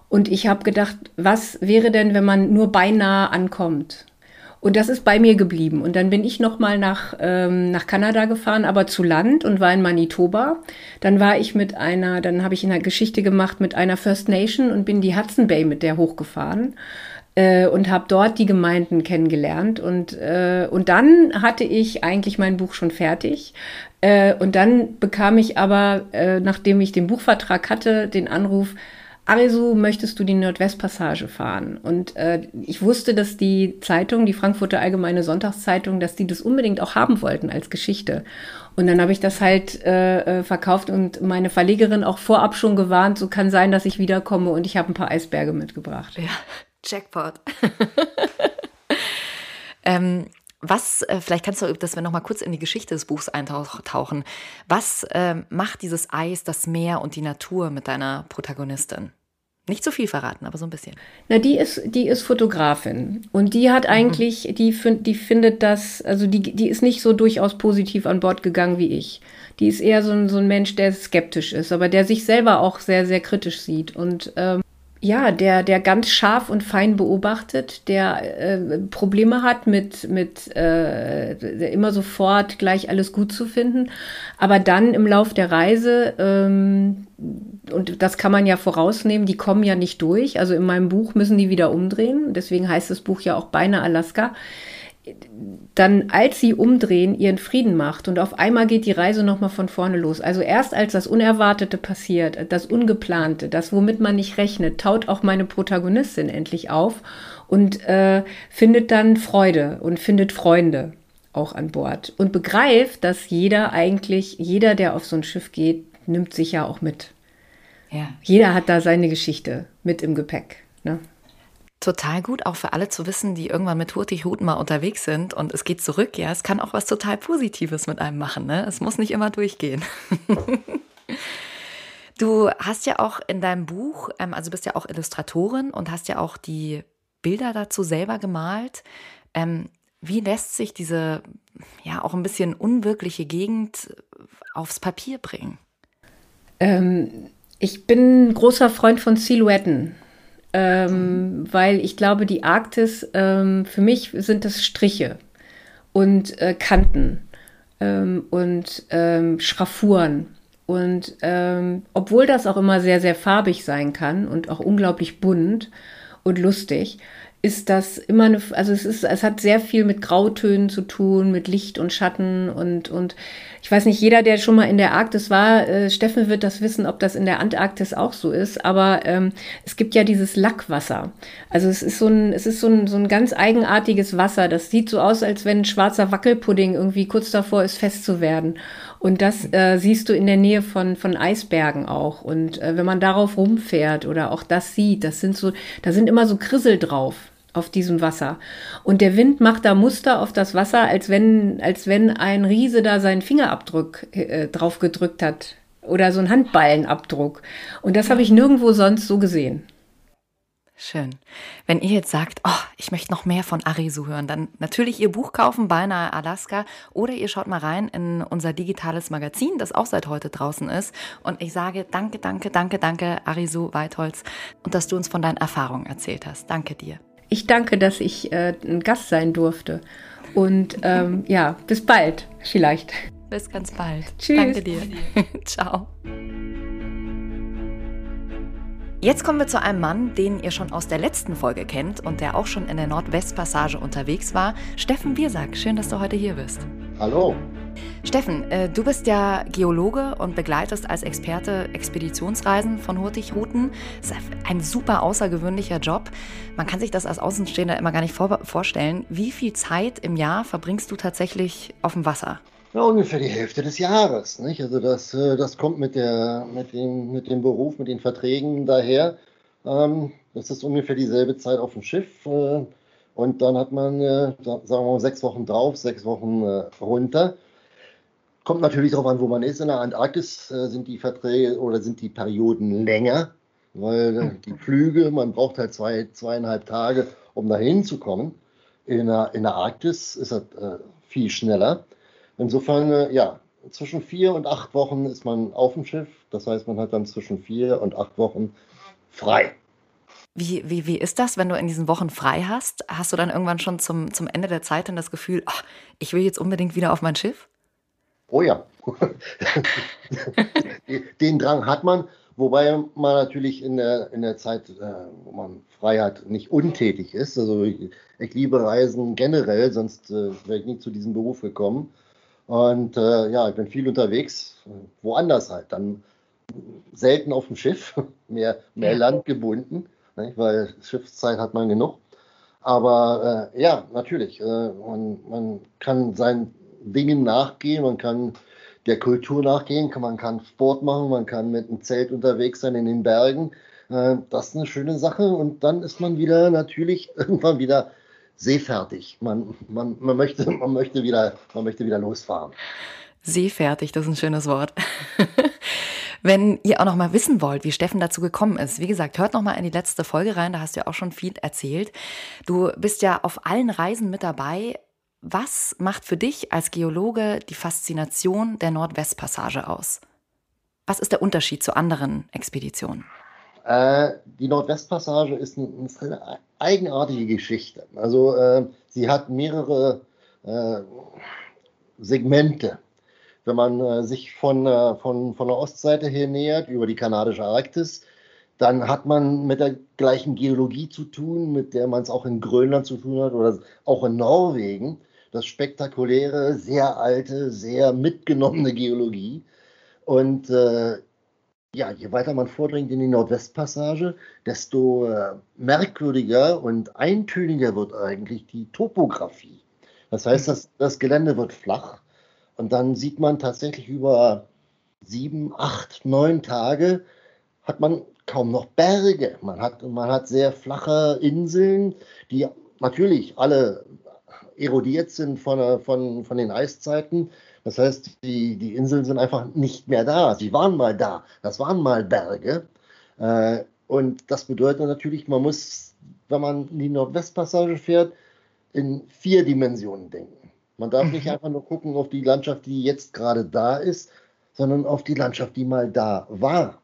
Und ich habe gedacht, was wäre denn, wenn man nur beinahe ankommt? Und das ist bei mir geblieben. Und dann bin ich nochmal nach, ähm, nach Kanada gefahren, aber zu Land und war in Manitoba. Dann war ich mit einer, dann habe ich eine Geschichte gemacht mit einer First Nation und bin die Hudson Bay mit der hochgefahren äh, und habe dort die Gemeinden kennengelernt. Und, äh, und dann hatte ich eigentlich mein Buch schon fertig. Äh, und dann bekam ich aber, äh, nachdem ich den Buchvertrag hatte, den Anruf, also möchtest du die Nordwestpassage fahren? Und äh, ich wusste, dass die Zeitung, die Frankfurter Allgemeine Sonntagszeitung, dass die das unbedingt auch haben wollten als Geschichte. Und dann habe ich das halt äh, äh, verkauft und meine Verlegerin auch vorab schon gewarnt, so kann sein, dass ich wiederkomme und ich habe ein paar Eisberge mitgebracht. Ja, Jackpot. ähm, was, äh, vielleicht kannst du, dass wir noch mal kurz in die Geschichte des Buchs eintauchen. Was äh, macht dieses Eis, das Meer und die Natur mit deiner Protagonistin? Nicht zu viel verraten, aber so ein bisschen. Na, die ist, die ist Fotografin und die hat mhm. eigentlich, mhm. die, die findet das, also die, die ist nicht so durchaus positiv an Bord gegangen wie ich. Die ist eher so ein, so ein Mensch, der skeptisch ist, aber der sich selber auch sehr, sehr kritisch sieht. Und ähm, ja, der, der ganz scharf und fein beobachtet, der äh, Probleme hat mit, mit äh, immer sofort gleich alles gut zu finden, aber dann im Lauf der Reise, ähm, und das kann man ja vorausnehmen, die kommen ja nicht durch. Also in meinem Buch müssen die wieder umdrehen, deswegen heißt das Buch ja auch Beine Alaska dann, als sie umdrehen, ihren Frieden macht und auf einmal geht die Reise nochmal von vorne los. Also erst als das Unerwartete passiert, das Ungeplante, das, womit man nicht rechnet, taut auch meine Protagonistin endlich auf und äh, findet dann Freude und findet Freunde auch an Bord und begreift, dass jeder eigentlich, jeder, der auf so ein Schiff geht, nimmt sich ja auch mit. Ja. Jeder hat da seine Geschichte mit im Gepäck. Ne? Total gut, auch für alle zu wissen, die irgendwann mit Hurtigruten mal unterwegs sind und es geht zurück. Ja, es kann auch was total Positives mit einem machen. Ne? Es muss nicht immer durchgehen. du hast ja auch in deinem Buch, ähm, also bist ja auch Illustratorin und hast ja auch die Bilder dazu selber gemalt. Ähm, wie lässt sich diese ja auch ein bisschen unwirkliche Gegend aufs Papier bringen? Ähm, ich bin großer Freund von Silhouetten ähm, weil ich glaube, die Arktis, ähm, für mich sind das Striche und äh, Kanten ähm, und ähm, Schraffuren. Und ähm, obwohl das auch immer sehr, sehr farbig sein kann und auch unglaublich bunt und lustig, ist das immer eine, also es ist, es hat sehr viel mit Grautönen zu tun, mit Licht und Schatten und, und ich weiß nicht, jeder, der schon mal in der Arktis war, äh, Steffen wird das wissen, ob das in der Antarktis auch so ist, aber ähm, es gibt ja dieses Lackwasser. Also es ist so ein, es ist so ein, so ein ganz eigenartiges Wasser. Das sieht so aus, als wenn ein schwarzer Wackelpudding irgendwie kurz davor ist, fest zu werden. Und das äh, siehst du in der Nähe von, von Eisbergen auch. Und äh, wenn man darauf rumfährt oder auch das sieht, das sind so, da sind immer so Krissel drauf auf diesem Wasser. Und der Wind macht da Muster auf das Wasser, als wenn, als wenn ein Riese da seinen Fingerabdruck äh, drauf gedrückt hat. Oder so ein Handballenabdruck. Und das habe ich nirgendwo sonst so gesehen. Schön. Wenn ihr jetzt sagt, oh, ich möchte noch mehr von Arisu hören, dann natürlich ihr Buch kaufen, beinahe Alaska, oder ihr schaut mal rein in unser digitales Magazin, das auch seit heute draußen ist. Und ich sage danke, danke, danke, danke, Arisu Weitholz, und dass du uns von deinen Erfahrungen erzählt hast. Danke dir. Ich danke, dass ich äh, ein Gast sein durfte. Und ähm, ja, bis bald vielleicht. Bis ganz bald. Tschüss. Danke dir. Ciao. Jetzt kommen wir zu einem Mann, den ihr schon aus der letzten Folge kennt und der auch schon in der Nordwestpassage unterwegs war. Steffen Biersack, schön, dass du heute hier bist. Hallo. Steffen, äh, du bist ja Geologe und begleitest als Experte Expeditionsreisen von Hurtigruten. Das ist ein super außergewöhnlicher Job. Man kann sich das als Außenstehender immer gar nicht vor vorstellen. Wie viel Zeit im Jahr verbringst du tatsächlich auf dem Wasser? Ja, ungefähr die Hälfte des Jahres. Nicht? Also das, äh, das kommt mit, der, mit, dem, mit dem Beruf, mit den Verträgen daher. Ähm, das ist ungefähr dieselbe Zeit auf dem Schiff. Äh, und dann hat man, sagen wir mal, sechs Wochen drauf, sechs Wochen runter. Kommt natürlich darauf an, wo man ist. In der Antarktis sind die Verträge oder sind die Perioden länger, weil die Flüge, man braucht halt zwei, zweieinhalb Tage, um dahin zu kommen. In der, in der Arktis ist das viel schneller. Insofern, äh, ja, zwischen vier und acht Wochen ist man auf dem Schiff. Das heißt, man hat dann zwischen vier und acht Wochen frei. Wie, wie, wie ist das, wenn du in diesen Wochen frei hast? Hast du dann irgendwann schon zum, zum Ende der Zeit dann das Gefühl, ach, ich will jetzt unbedingt wieder auf mein Schiff? Oh ja. Den Drang hat man, wobei man natürlich in der, in der Zeit, äh, wo man frei hat, nicht untätig ist. Also ich, ich liebe Reisen generell, sonst äh, wäre ich nie zu diesem Beruf gekommen. Und äh, ja, ich bin viel unterwegs, woanders halt. Dann selten auf dem Schiff, mehr, mehr ja. Land gebunden, nicht? weil Schiffszeit hat man genug. Aber äh, ja, natürlich, äh, man, man kann seinen Dingen nachgehen, man kann der Kultur nachgehen, man kann Sport machen, man kann mit einem Zelt unterwegs sein in den Bergen. Äh, das ist eine schöne Sache und dann ist man wieder natürlich irgendwann wieder seefertig. Man, man, man, möchte, man, möchte wieder, man möchte wieder losfahren. Seefertig, das ist ein schönes Wort. Wenn ihr auch noch mal wissen wollt, wie Steffen dazu gekommen ist, wie gesagt, hört noch mal in die letzte Folge rein, da hast du ja auch schon viel erzählt. Du bist ja auf allen Reisen mit dabei. Was macht für dich als Geologe die Faszination der Nordwestpassage aus? Was ist der Unterschied zu anderen Expeditionen? Äh, die Nordwestpassage ist, ein, ist, eine eigenartige Geschichte. Also äh, sie hat mehrere äh, Segmente. Wenn man äh, sich von, äh, von, von der Ostseite her nähert, über die kanadische Arktis, dann hat man mit der gleichen Geologie zu tun, mit der man es auch in Grönland zu tun hat oder auch in Norwegen. Das spektakuläre, sehr alte, sehr mitgenommene Geologie. Und äh, ja, je weiter man vordringt in die Nordwestpassage, desto äh, merkwürdiger und eintöniger wird eigentlich die Topografie. Das heißt, das, das Gelände wird flach und dann sieht man tatsächlich über sieben, acht, neun Tage hat man kaum noch Berge. Man hat, man hat sehr flache Inseln, die natürlich alle erodiert sind von, von, von den Eiszeiten, das heißt, die, die Inseln sind einfach nicht mehr da. Sie waren mal da. Das waren mal Berge. Äh, und das bedeutet natürlich, man muss, wenn man in die Nordwestpassage fährt, in vier Dimensionen denken. Man darf nicht mhm. einfach nur gucken auf die Landschaft, die jetzt gerade da ist, sondern auf die Landschaft, die mal da war.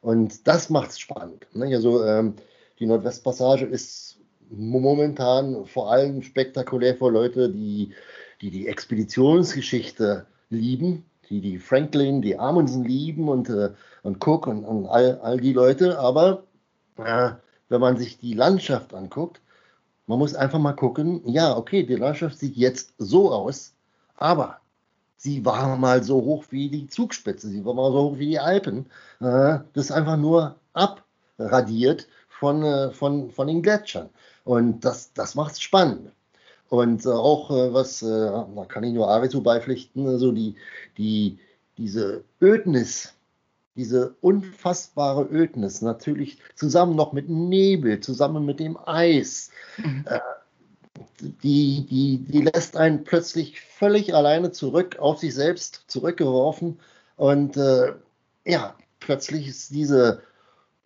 Und das macht es spannend. Ne? Also ähm, die Nordwestpassage ist momentan vor allem spektakulär für Leute, die die die Expeditionsgeschichte lieben, die, die Franklin, die Amundsen lieben und, äh, und Cook und, und all, all die Leute. Aber äh, wenn man sich die Landschaft anguckt, man muss einfach mal gucken, ja, okay, die Landschaft sieht jetzt so aus, aber sie war mal so hoch wie die Zugspitze, sie war mal so hoch wie die Alpen. Äh, das ist einfach nur abradiert von, äh, von, von den Gletschern. Und das, das macht es spannend. Und äh, auch äh, was, äh, da kann ich nur Arisu beipflichten, also die, die, diese Ödnis, diese unfassbare Ödnis, natürlich zusammen noch mit Nebel, zusammen mit dem Eis, mhm. äh, die, die, die lässt einen plötzlich völlig alleine zurück, auf sich selbst zurückgeworfen. Und äh, ja, plötzlich ist diese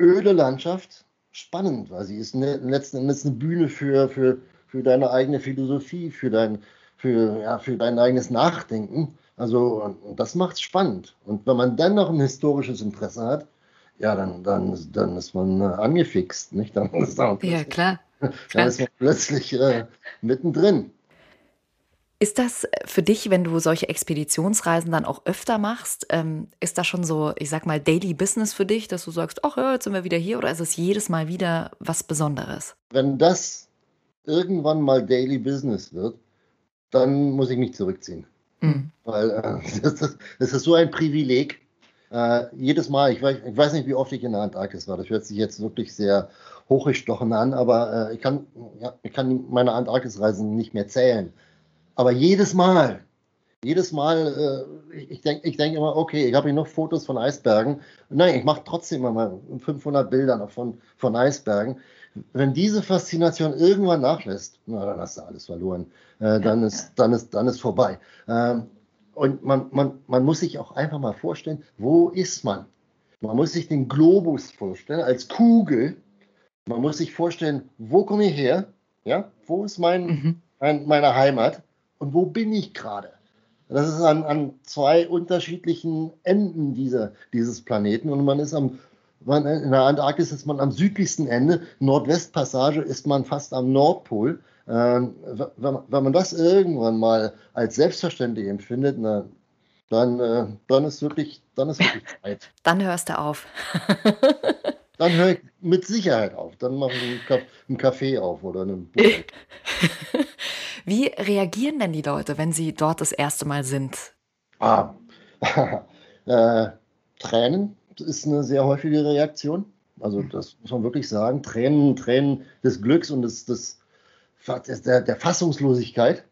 öde Landschaft spannend, weil sie ist eine, letzten Endes eine Bühne für, für, für deine eigene Philosophie, für dein, für, ja, für dein eigenes Nachdenken. Also das macht es spannend. Und wenn man dann noch ein historisches Interesse hat, ja, dann, dann, dann ist man äh, angefixt, nicht? Dann ist man ja, klar. Dann ist man plötzlich äh, mittendrin. Ist das für dich, wenn du solche Expeditionsreisen dann auch öfter machst, ähm, ist das schon so, ich sag mal, Daily Business für dich, dass du sagst, ach ja, jetzt sind wir wieder hier oder ist es jedes Mal wieder was Besonderes? Wenn das irgendwann mal Daily Business wird, dann muss ich mich zurückziehen. Mhm. Weil äh, das, ist, das, ist so ein Privileg. Äh, jedes Mal, ich weiß, ich weiß, nicht, wie oft ich in der Antarktis war, das hört sich jetzt wirklich sehr hochgestochen an, aber äh, ich, kann, ja, ich kann meine Antarktisreisen nicht mehr zählen. Aber jedes Mal, jedes Mal, äh, ich denke ich denk immer, okay, ich habe hier noch Fotos von Eisbergen. Nein, ich mache trotzdem immer 500 Bilder von, von Eisbergen. Wenn diese Faszination irgendwann nachlässt, na, dann hast du alles verloren. Äh, dann, ist, dann, ist, dann ist vorbei. Ähm, und man, man, man muss sich auch einfach mal vorstellen, wo ist man? Man muss sich den Globus vorstellen als Kugel. Man muss sich vorstellen, wo komme ich her? Ja, wo ist mein, mhm. mein, meine Heimat? Und wo bin ich gerade? Das ist an, an zwei unterschiedlichen Enden dieser, dieses Planeten und man ist am man, in der Antarktis ist man am südlichsten Ende, Nordwestpassage ist man fast am Nordpol. Ähm, wenn, wenn, man das irgendwann mal als selbstverständlich empfindet, na, dann, äh, dann, ist wirklich, dann ist wirklich Zeit. Dann hörst du auf. dann höre ich mit Sicherheit auf. Dann mache ich einen Kaffee auf oder einen Buch. Wie reagieren denn die Leute, wenn sie dort das erste Mal sind? Ah, äh, Tränen ist eine sehr häufige Reaktion. Also das muss man wirklich sagen. Tränen, Tränen des Glücks und des, des, der, der Fassungslosigkeit.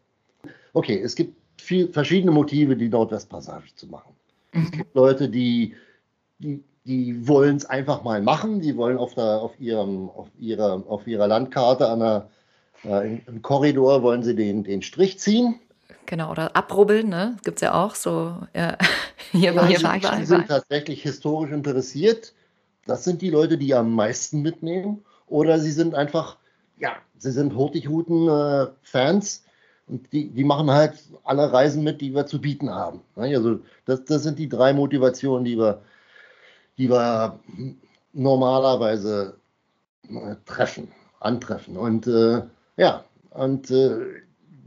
Okay, es gibt viel, verschiedene Motive, die Nordwestpassage zu machen. Mhm. Es gibt Leute, die, die, die wollen es einfach mal machen. Die wollen auf, der, auf, ihrem, auf, ihrer, auf ihrer Landkarte an der, äh, im Korridor wollen sie den, den Strich ziehen. Genau, oder abrubbeln, ne? Gibt es ja auch so. Ja, hier war, hier war, die sind tatsächlich historisch interessiert. Das sind die Leute, die am meisten mitnehmen. Oder sie sind einfach, ja, sie sind Hurtigruten-Fans. Äh, und die, die machen halt alle Reisen mit, die wir zu bieten haben. Also das, das sind die drei Motivationen, die wir, die wir normalerweise äh, treffen, antreffen. Und äh, ja, und äh,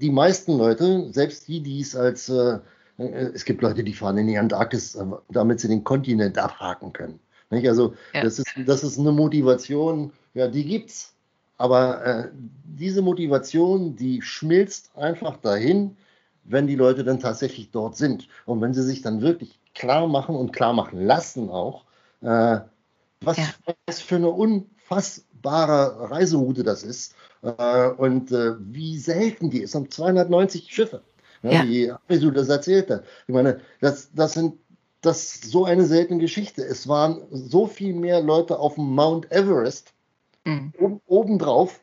die meisten Leute, selbst die, die es als, äh, äh, es gibt Leute, die fahren in die Antarktis, äh, damit sie den Kontinent abhaken können. Nicht? Also ja. das, ist, das ist eine Motivation, ja, die gibt's. Aber äh, diese Motivation, die schmilzt einfach dahin, wenn die Leute dann tatsächlich dort sind. Und wenn sie sich dann wirklich klar machen und klar machen lassen auch, äh, was, ja. was für eine unfassbare Reiseroute das ist äh, und äh, wie selten die ist. Um 290 Schiffe, ne, ja. wie Abisu das erzählt hat. Ich meine, das, das sind das ist so eine seltene Geschichte. Es waren so viel mehr Leute auf dem Mount Everest mhm. oben, obendrauf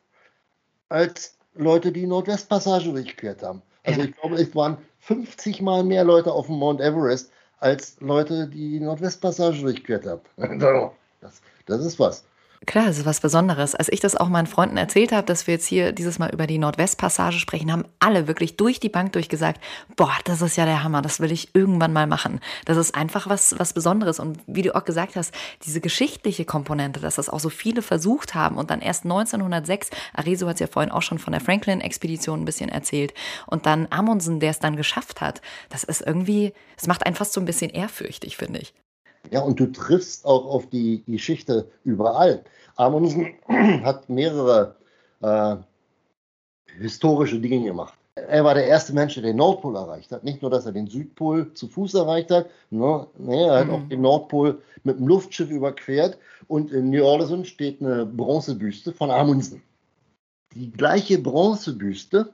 als Leute, die Nordwestpassage durchquert haben. Also ja. ich glaube, es waren 50 Mal mehr Leute auf dem Mount Everest als Leute, die die Nordwestpassage durchquert haben. das, das ist was. Klar, es ist was Besonderes. Als ich das auch meinen Freunden erzählt habe, dass wir jetzt hier dieses Mal über die Nordwestpassage sprechen, haben alle wirklich durch die Bank durchgesagt, boah, das ist ja der Hammer, das will ich irgendwann mal machen. Das ist einfach was, was Besonderes. Und wie du auch gesagt hast, diese geschichtliche Komponente, dass das auch so viele versucht haben und dann erst 1906, Areso hat es ja vorhin auch schon von der Franklin-Expedition ein bisschen erzählt, und dann Amundsen, der es dann geschafft hat, das ist irgendwie, es macht einen fast so ein bisschen ehrfürchtig, finde ich. Ja, und du triffst auch auf die Geschichte überall. Amundsen hat mehrere äh, historische Dinge gemacht. Er war der erste Mensch, der den Nordpol erreicht hat. Nicht nur, dass er den Südpol zu Fuß erreicht hat, ne, nee, er hat mhm. auch den Nordpol mit dem Luftschiff überquert. Und in New Orleans steht eine Bronzebüste von Amundsen. Die gleiche Bronzebüste,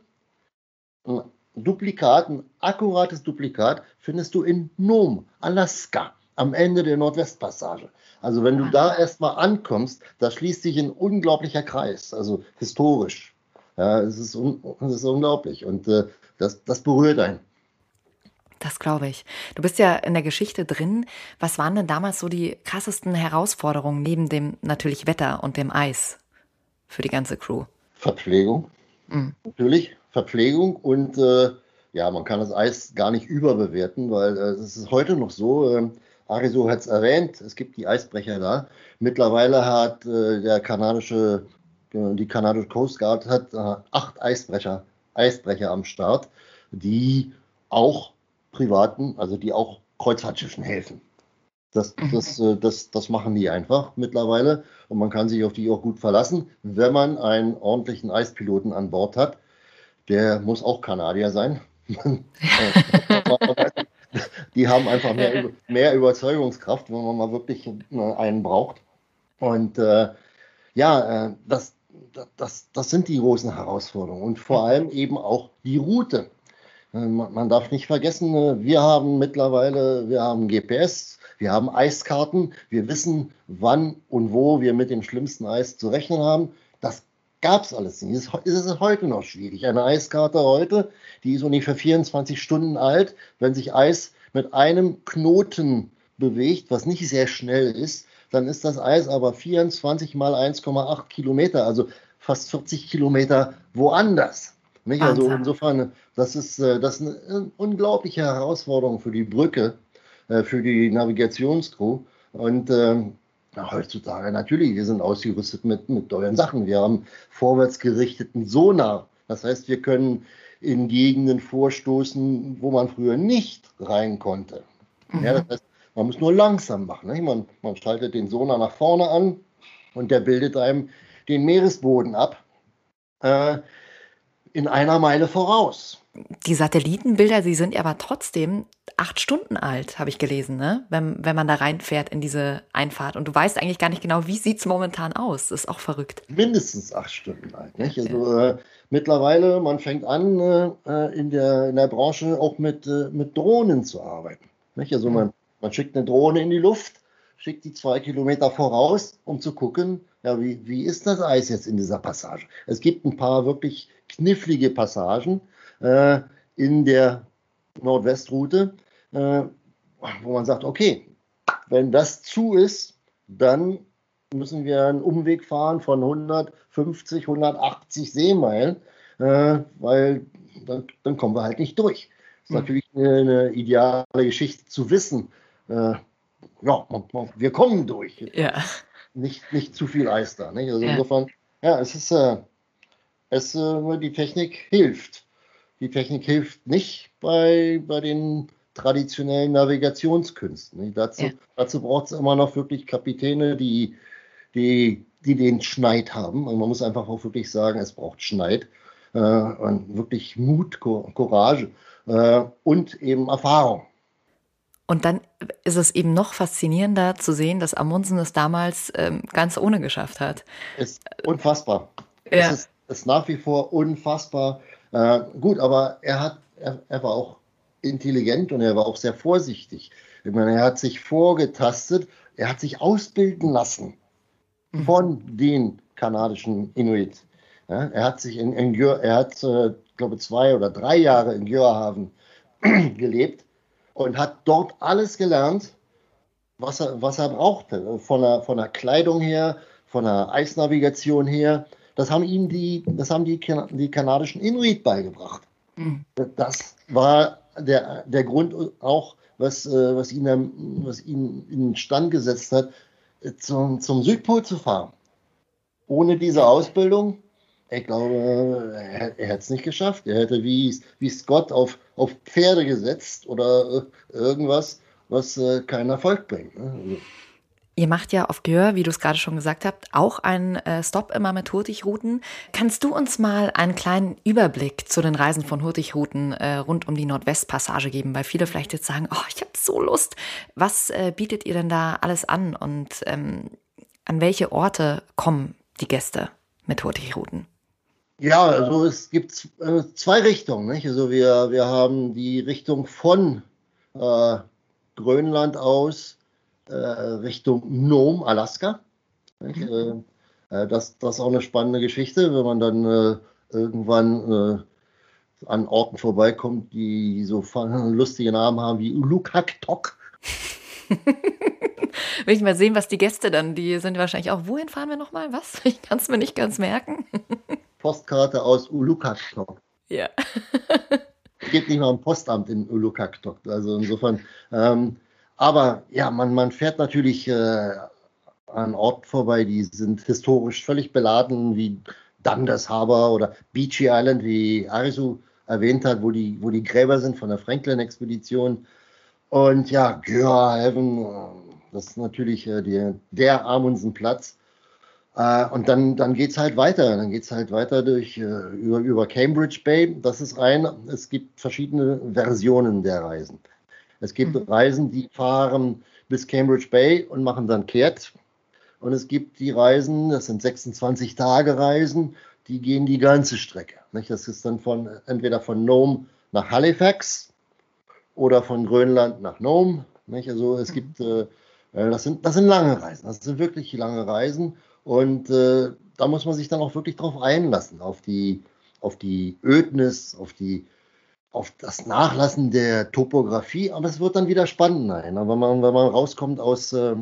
ein Duplikat, ein akkurates Duplikat, findest du in Nome, Alaska am Ende der Nordwestpassage. Also wenn du da erstmal ankommst, da schließt sich ein unglaublicher Kreis, also historisch. Ja, es ist, un, es ist unglaublich und äh, das, das berührt einen. Das glaube ich. Du bist ja in der Geschichte drin. Was waren denn damals so die krassesten Herausforderungen neben dem natürlich Wetter und dem Eis für die ganze Crew? Verpflegung, mhm. natürlich. Verpflegung und äh, ja, man kann das Eis gar nicht überbewerten, weil äh, es ist heute noch so, äh, Ariso hat es erwähnt, es gibt die Eisbrecher da. Mittlerweile hat äh, der kanadische, äh, die kanadische Coast Guard hat äh, acht Eisbrecher, Eisbrecher am Start, die auch privaten, also die auch Kreuzfahrtschiffen helfen. Das, mhm. das, äh, das, das machen die einfach mittlerweile und man kann sich auf die auch gut verlassen, wenn man einen ordentlichen Eispiloten an Bord hat. Der muss auch Kanadier sein. die haben einfach mehr, mehr Überzeugungskraft, wenn man mal wirklich einen braucht. Und äh, ja, äh, das, das, das sind die großen Herausforderungen und vor allem eben auch die Route. Äh, man darf nicht vergessen, äh, wir haben mittlerweile, wir haben GPS, wir haben Eiskarten, wir wissen, wann und wo wir mit dem schlimmsten Eis zu rechnen haben. Das gab es alles nicht. Es ist heute noch schwierig. Eine Eiskarte heute, die ist ungefähr 24 Stunden alt. Wenn sich Eis mit einem Knoten bewegt, was nicht sehr schnell ist, dann ist das Eis aber 24 mal 1,8 Kilometer, also fast 40 Kilometer woanders. Nicht? Also insofern, das ist, äh, das ist eine unglaubliche Herausforderung für die Brücke, äh, für die Navigationscrew. Und ähm, heutzutage natürlich, wir sind ausgerüstet mit, mit tollen Sachen. Wir haben vorwärtsgerichteten Sonar. Das heißt, wir können in Gegenden vorstoßen, wo man früher nicht rein konnte. Mhm. Ja, das heißt, man muss nur langsam machen. Ne? Man, man schaltet den Sonar nach vorne an und der bildet einem den Meeresboden ab äh, in einer Meile voraus die Satellitenbilder, die sind aber trotzdem acht Stunden alt, habe ich gelesen, ne? wenn, wenn man da reinfährt in diese Einfahrt. Und du weißt eigentlich gar nicht genau, wie sieht es momentan aus. Das ist auch verrückt. Mindestens acht Stunden alt. Nicht? Also äh, mittlerweile, man fängt an, äh, in, der, in der Branche auch mit, äh, mit Drohnen zu arbeiten. Nicht? Also man, man schickt eine Drohne in die Luft, schickt die zwei Kilometer voraus, um zu gucken, ja, wie, wie ist das Eis jetzt in dieser Passage. Es gibt ein paar wirklich knifflige Passagen, äh, in der Nordwestroute, äh, wo man sagt, okay, wenn das zu ist, dann müssen wir einen Umweg fahren von 150, 180 Seemeilen, äh, weil dann, dann, kommen wir halt nicht durch. Das ist mhm. natürlich eine, eine, ideale Geschichte zu wissen. Äh, ja, wir kommen durch. Ja. Nicht, nicht zu viel Eis da. Nicht? Also ja. insofern, ja, es ist, äh, es, äh, die Technik hilft die Technik hilft nicht bei, bei den traditionellen Navigationskünsten. Dazu, ja. dazu braucht es immer noch wirklich Kapitäne, die, die, die den Schneid haben. Und man muss einfach auch wirklich sagen, es braucht Schneid äh, und wirklich Mut, Courage äh, und eben Erfahrung. Und dann ist es eben noch faszinierender zu sehen, dass Amundsen es damals ähm, ganz ohne geschafft hat. Ist unfassbar. Ja. Es ist, ist nach wie vor unfassbar, äh, gut, aber er, hat, er, er, war auch intelligent und er war auch sehr vorsichtig. Ich meine, er hat sich vorgetastet, er hat sich ausbilden lassen. Von den kanadischen Inuit. Ja, er hat sich in, in er hat, äh, glaube zwei oder drei Jahre in Gjörhaven gelebt und hat dort alles gelernt, was er, was er brauchte. Von der, von der Kleidung her, von der Eisnavigation her. Das haben ihm die, das haben die, die kanadischen Inuit beigebracht. Mhm. Das war der, der Grund auch, was, äh, was, ihn, was ihn in Stand gesetzt hat, zum, zum Südpol zu fahren. Ohne diese Ausbildung, ich glaube, er, er hätte es nicht geschafft. Er hätte wie, wie Scott auf, auf Pferde gesetzt oder äh, irgendwas, was äh, keinen Erfolg bringt. Ne? Also, Ihr macht ja auf Gör, wie du es gerade schon gesagt habt, auch einen äh, Stop immer mit Hurtigruten. Kannst du uns mal einen kleinen Überblick zu den Reisen von Hurtigruten äh, rund um die Nordwestpassage geben? Weil viele vielleicht jetzt sagen, oh, ich habe so Lust. Was äh, bietet ihr denn da alles an und ähm, an welche Orte kommen die Gäste mit Hurtigruten? Ja, also es gibt äh, zwei Richtungen. Nicht? Also wir, wir haben die Richtung von äh, Grönland aus äh, Richtung Nome, Alaska. Mhm. Äh, das, das ist auch eine spannende Geschichte, wenn man dann äh, irgendwann an Orten vorbeikommt, die so lustige Namen haben wie Ulukaktok. Will ich mal sehen, was die Gäste dann, die sind wahrscheinlich auch, wohin fahren wir nochmal? Was? Ich kann es mir nicht ganz merken. Postkarte aus Ulukaktok. Ja. Geht nicht mal am Postamt in Ulukaktok. Also insofern, ähm, aber ja, man, man fährt natürlich äh, an Orten vorbei, die sind historisch völlig beladen, wie Dundas Harbor oder Beachy Island, wie Arisu erwähnt hat, wo die, wo die Gräber sind von der Franklin-Expedition. Und ja, Görhaven, äh, das ist natürlich äh, die, der Amundsen-Platz. Äh, und dann, dann geht es halt weiter. Dann geht es halt weiter durch, äh, über, über Cambridge Bay. Das ist ein, es gibt verschiedene Versionen der Reisen. Es gibt mhm. Reisen, die fahren bis Cambridge Bay und machen dann kehrt. Und es gibt die Reisen, das sind 26 Tage Reisen, die gehen die ganze Strecke. Nicht? Das ist dann von entweder von Nome nach Halifax oder von Grönland nach Nome. Nicht? Also es mhm. gibt, äh, äh, das, sind, das sind lange Reisen, das sind wirklich lange Reisen. Und äh, da muss man sich dann auch wirklich drauf einlassen, auf die, auf die Ödnis, auf die auf das Nachlassen der Topografie, aber es wird dann wieder spannend. Nein, wenn man, wenn man rauskommt aus, äh,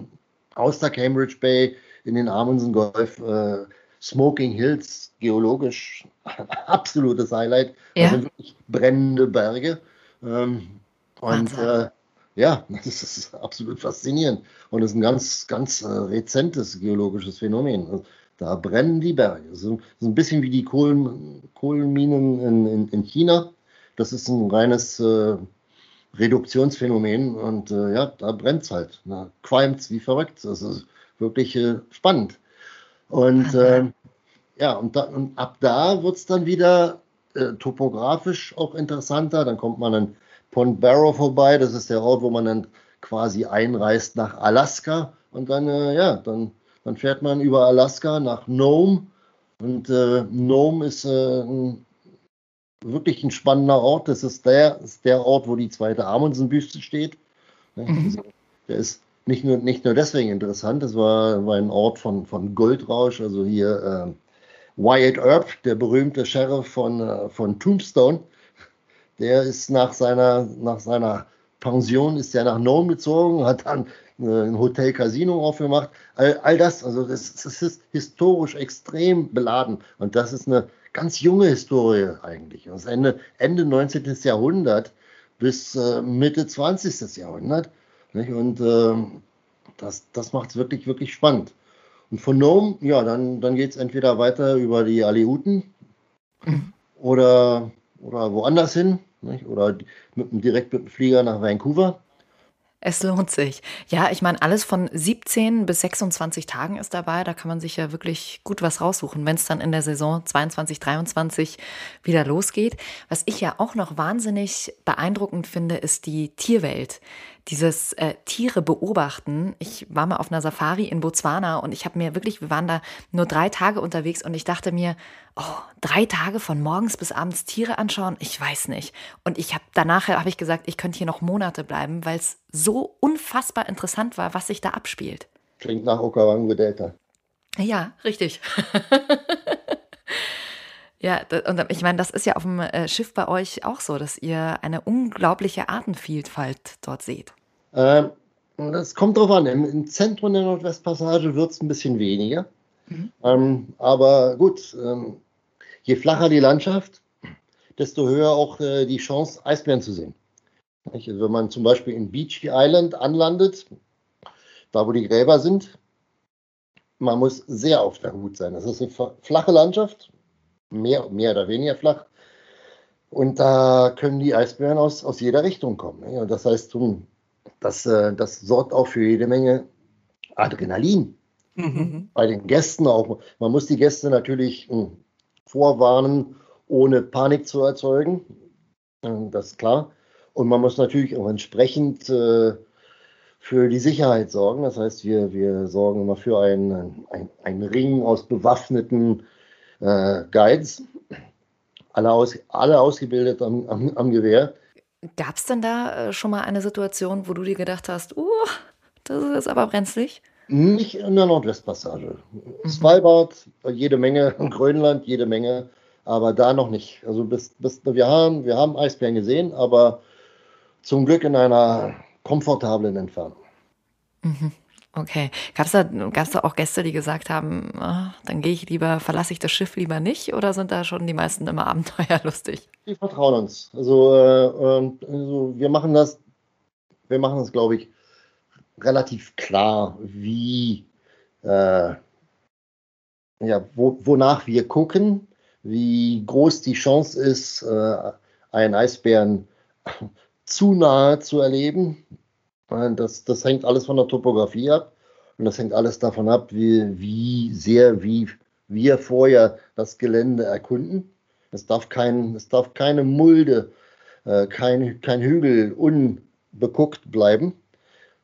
aus der Cambridge Bay in den Amundsen Golf, äh, Smoking Hills, geologisch absolutes Highlight. Ja. Also wirklich brennende Berge. Ähm, und äh, ja, das ist absolut faszinierend. Und es ist ein ganz, ganz äh, rezentes geologisches Phänomen. Also, da brennen die Berge. Das ist ein bisschen wie die Kohlen, Kohlenminen in, in, in China das ist ein reines äh, Reduktionsphänomen und äh, ja, da brennt es halt. Da qualmt es wie verrückt. Das ist wirklich äh, spannend. Und ähm, ja, und, da, und, ab da wird es dann wieder äh, topografisch auch interessanter. Dann kommt man an Pont Barrow vorbei. Das ist der Ort, wo man dann quasi einreist nach Alaska. Und dann, äh, ja, dann, dann fährt man über Alaska nach Nome. Und äh, Nome ist ein wirklich ein spannender Ort. Das ist der, ist der Ort, wo die zweite Amundsen-Büste steht. Mhm. Also, der ist nicht nur, nicht nur deswegen interessant, das war, war ein Ort von, von Goldrausch, also hier äh, Wyatt Earp, der berühmte Sheriff von, äh, von Tombstone, der ist nach seiner, nach seiner Pension ist er nach Nome gezogen, hat dann äh, ein Hotel Casino aufgemacht. All, all das, also das, das ist historisch extrem beladen und das ist eine ganz junge Historie eigentlich. Das Ende, Ende 19. Jahrhundert bis äh, Mitte 20. Jahrhundert. Nicht? Und äh, das, das macht es wirklich, wirklich spannend. Und von Nome, ja, dann, dann geht es entweder weiter über die Aleuten mhm. oder, oder woanders hin. Nicht? Oder mit, direkt mit dem Flieger nach Vancouver. Es lohnt sich. Ja, ich meine, alles von 17 bis 26 Tagen ist dabei. Da kann man sich ja wirklich gut was raussuchen, wenn es dann in der Saison 22, 23 wieder losgeht. Was ich ja auch noch wahnsinnig beeindruckend finde, ist die Tierwelt dieses äh, Tiere beobachten. Ich war mal auf einer Safari in Botswana und ich habe mir wirklich, wir waren da nur drei Tage unterwegs und ich dachte mir, oh, drei Tage von morgens bis abends Tiere anschauen, ich weiß nicht. Und ich habe danach habe ich gesagt, ich könnte hier noch Monate bleiben, weil es so unfassbar interessant war, was sich da abspielt. Klingt nach Okavango Delta. Ja, richtig. Ja, und ich meine, das ist ja auf dem äh, Schiff bei euch auch so, dass ihr eine unglaubliche Artenvielfalt dort seht. Ähm, das kommt drauf an. Im, Zentrum der Nordwestpassage wird es ein bisschen weniger. Mhm. Ähm, aber gut, ähm, je flacher die Landschaft, desto höher auch äh, die Chance, Eisbären zu sehen. Also wenn man zum Beispiel in Beachy Island anlandet, da wo die Gräber sind, man muss sehr auf der Hut sein. Das ist eine flache Landschaft, mehr, mehr oder weniger flach. Und da können die Eisbären aus, aus jeder Richtung kommen. Und das heißt, das, äh, das sorgt auch für jede Menge Adrenalin. Mhm. Bei den Gästen auch. Man muss die Gäste natürlich hm, vorwarnen, ohne Panik zu erzeugen. Das ist klar. Und man muss natürlich auch entsprechend äh, für die Sicherheit sorgen. Das heißt, wir, wir sorgen immer für einen, ein, einen Ring aus bewaffneten äh, Guides, alle, aus, alle ausgebildet am, am, am Gewehr. Gab es denn da äh, schon mal eine Situation, wo du dir gedacht hast, uh, das ist aber brenzlig? Nicht in der Nordwestpassage. Mhm. Svalbard, jede Menge, Grönland, jede Menge, aber da noch nicht. Also bis, bis, wir, haben, wir haben Eisbären gesehen, aber zum Glück in einer komfortablen Entfernung. Mhm. Okay. Gab es da, gab's da auch Gäste, die gesagt haben, oh, dann gehe ich lieber, verlasse ich das Schiff lieber nicht oder sind da schon die meisten immer abenteuerlustig? Die vertrauen uns. Also, äh, ähm, also wir machen das, wir machen das, glaube ich, relativ klar, wie äh, ja, wo, wonach wir gucken, wie groß die Chance ist, äh, einen Eisbären zu nahe zu erleben. Das, das hängt alles von der Topografie ab und das hängt alles davon ab, wie, wie sehr wie wir vorher das Gelände erkunden. Es darf, kein, es darf keine Mulde, äh, kein, kein Hügel unbeguckt bleiben,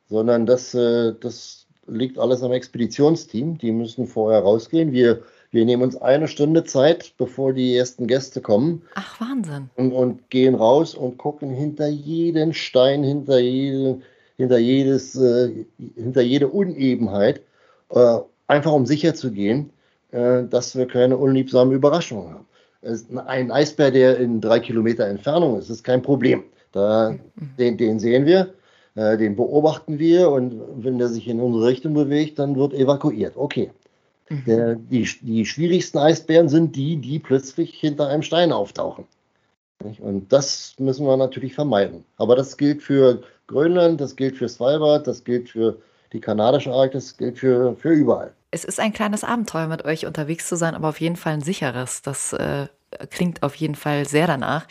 sondern das, äh, das liegt alles am Expeditionsteam. Die müssen vorher rausgehen. Wir wir nehmen uns eine Stunde Zeit, bevor die ersten Gäste kommen. Ach, Wahnsinn. Und, und gehen raus und gucken hinter jeden Stein, hinter, jede, hinter, jedes, äh, hinter jede Unebenheit, äh, einfach um sicher zu gehen, äh, dass wir keine unliebsamen Überraschungen haben. Ein Eisbär, der in drei Kilometer Entfernung ist, ist kein Problem. Da, den, den sehen wir, äh, den beobachten wir und wenn der sich in unsere Richtung bewegt, dann wird evakuiert. Okay. Mhm. Der, die, die schwierigsten Eisbären sind die, die plötzlich hinter einem Stein auftauchen. Und das müssen wir natürlich vermeiden. Aber das gilt für Grönland, das gilt für Svalbard, das gilt für die kanadische Arktis, das gilt für, für überall. Es ist ein kleines Abenteuer, mit euch unterwegs zu sein, aber auf jeden Fall ein sicheres. Das äh, klingt auf jeden Fall sehr danach.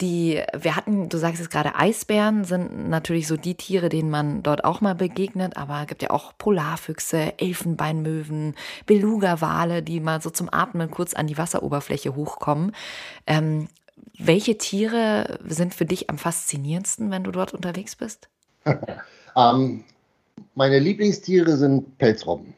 Die, wir hatten, du sagst es gerade, Eisbären sind natürlich so die Tiere, denen man dort auch mal begegnet, aber es gibt ja auch Polarfüchse, Elfenbeinmöwen, Beluga-Wale, die mal so zum Atmen kurz an die Wasseroberfläche hochkommen. Ähm, welche Tiere sind für dich am faszinierendsten, wenn du dort unterwegs bist? ähm, meine Lieblingstiere sind Pelzrobben.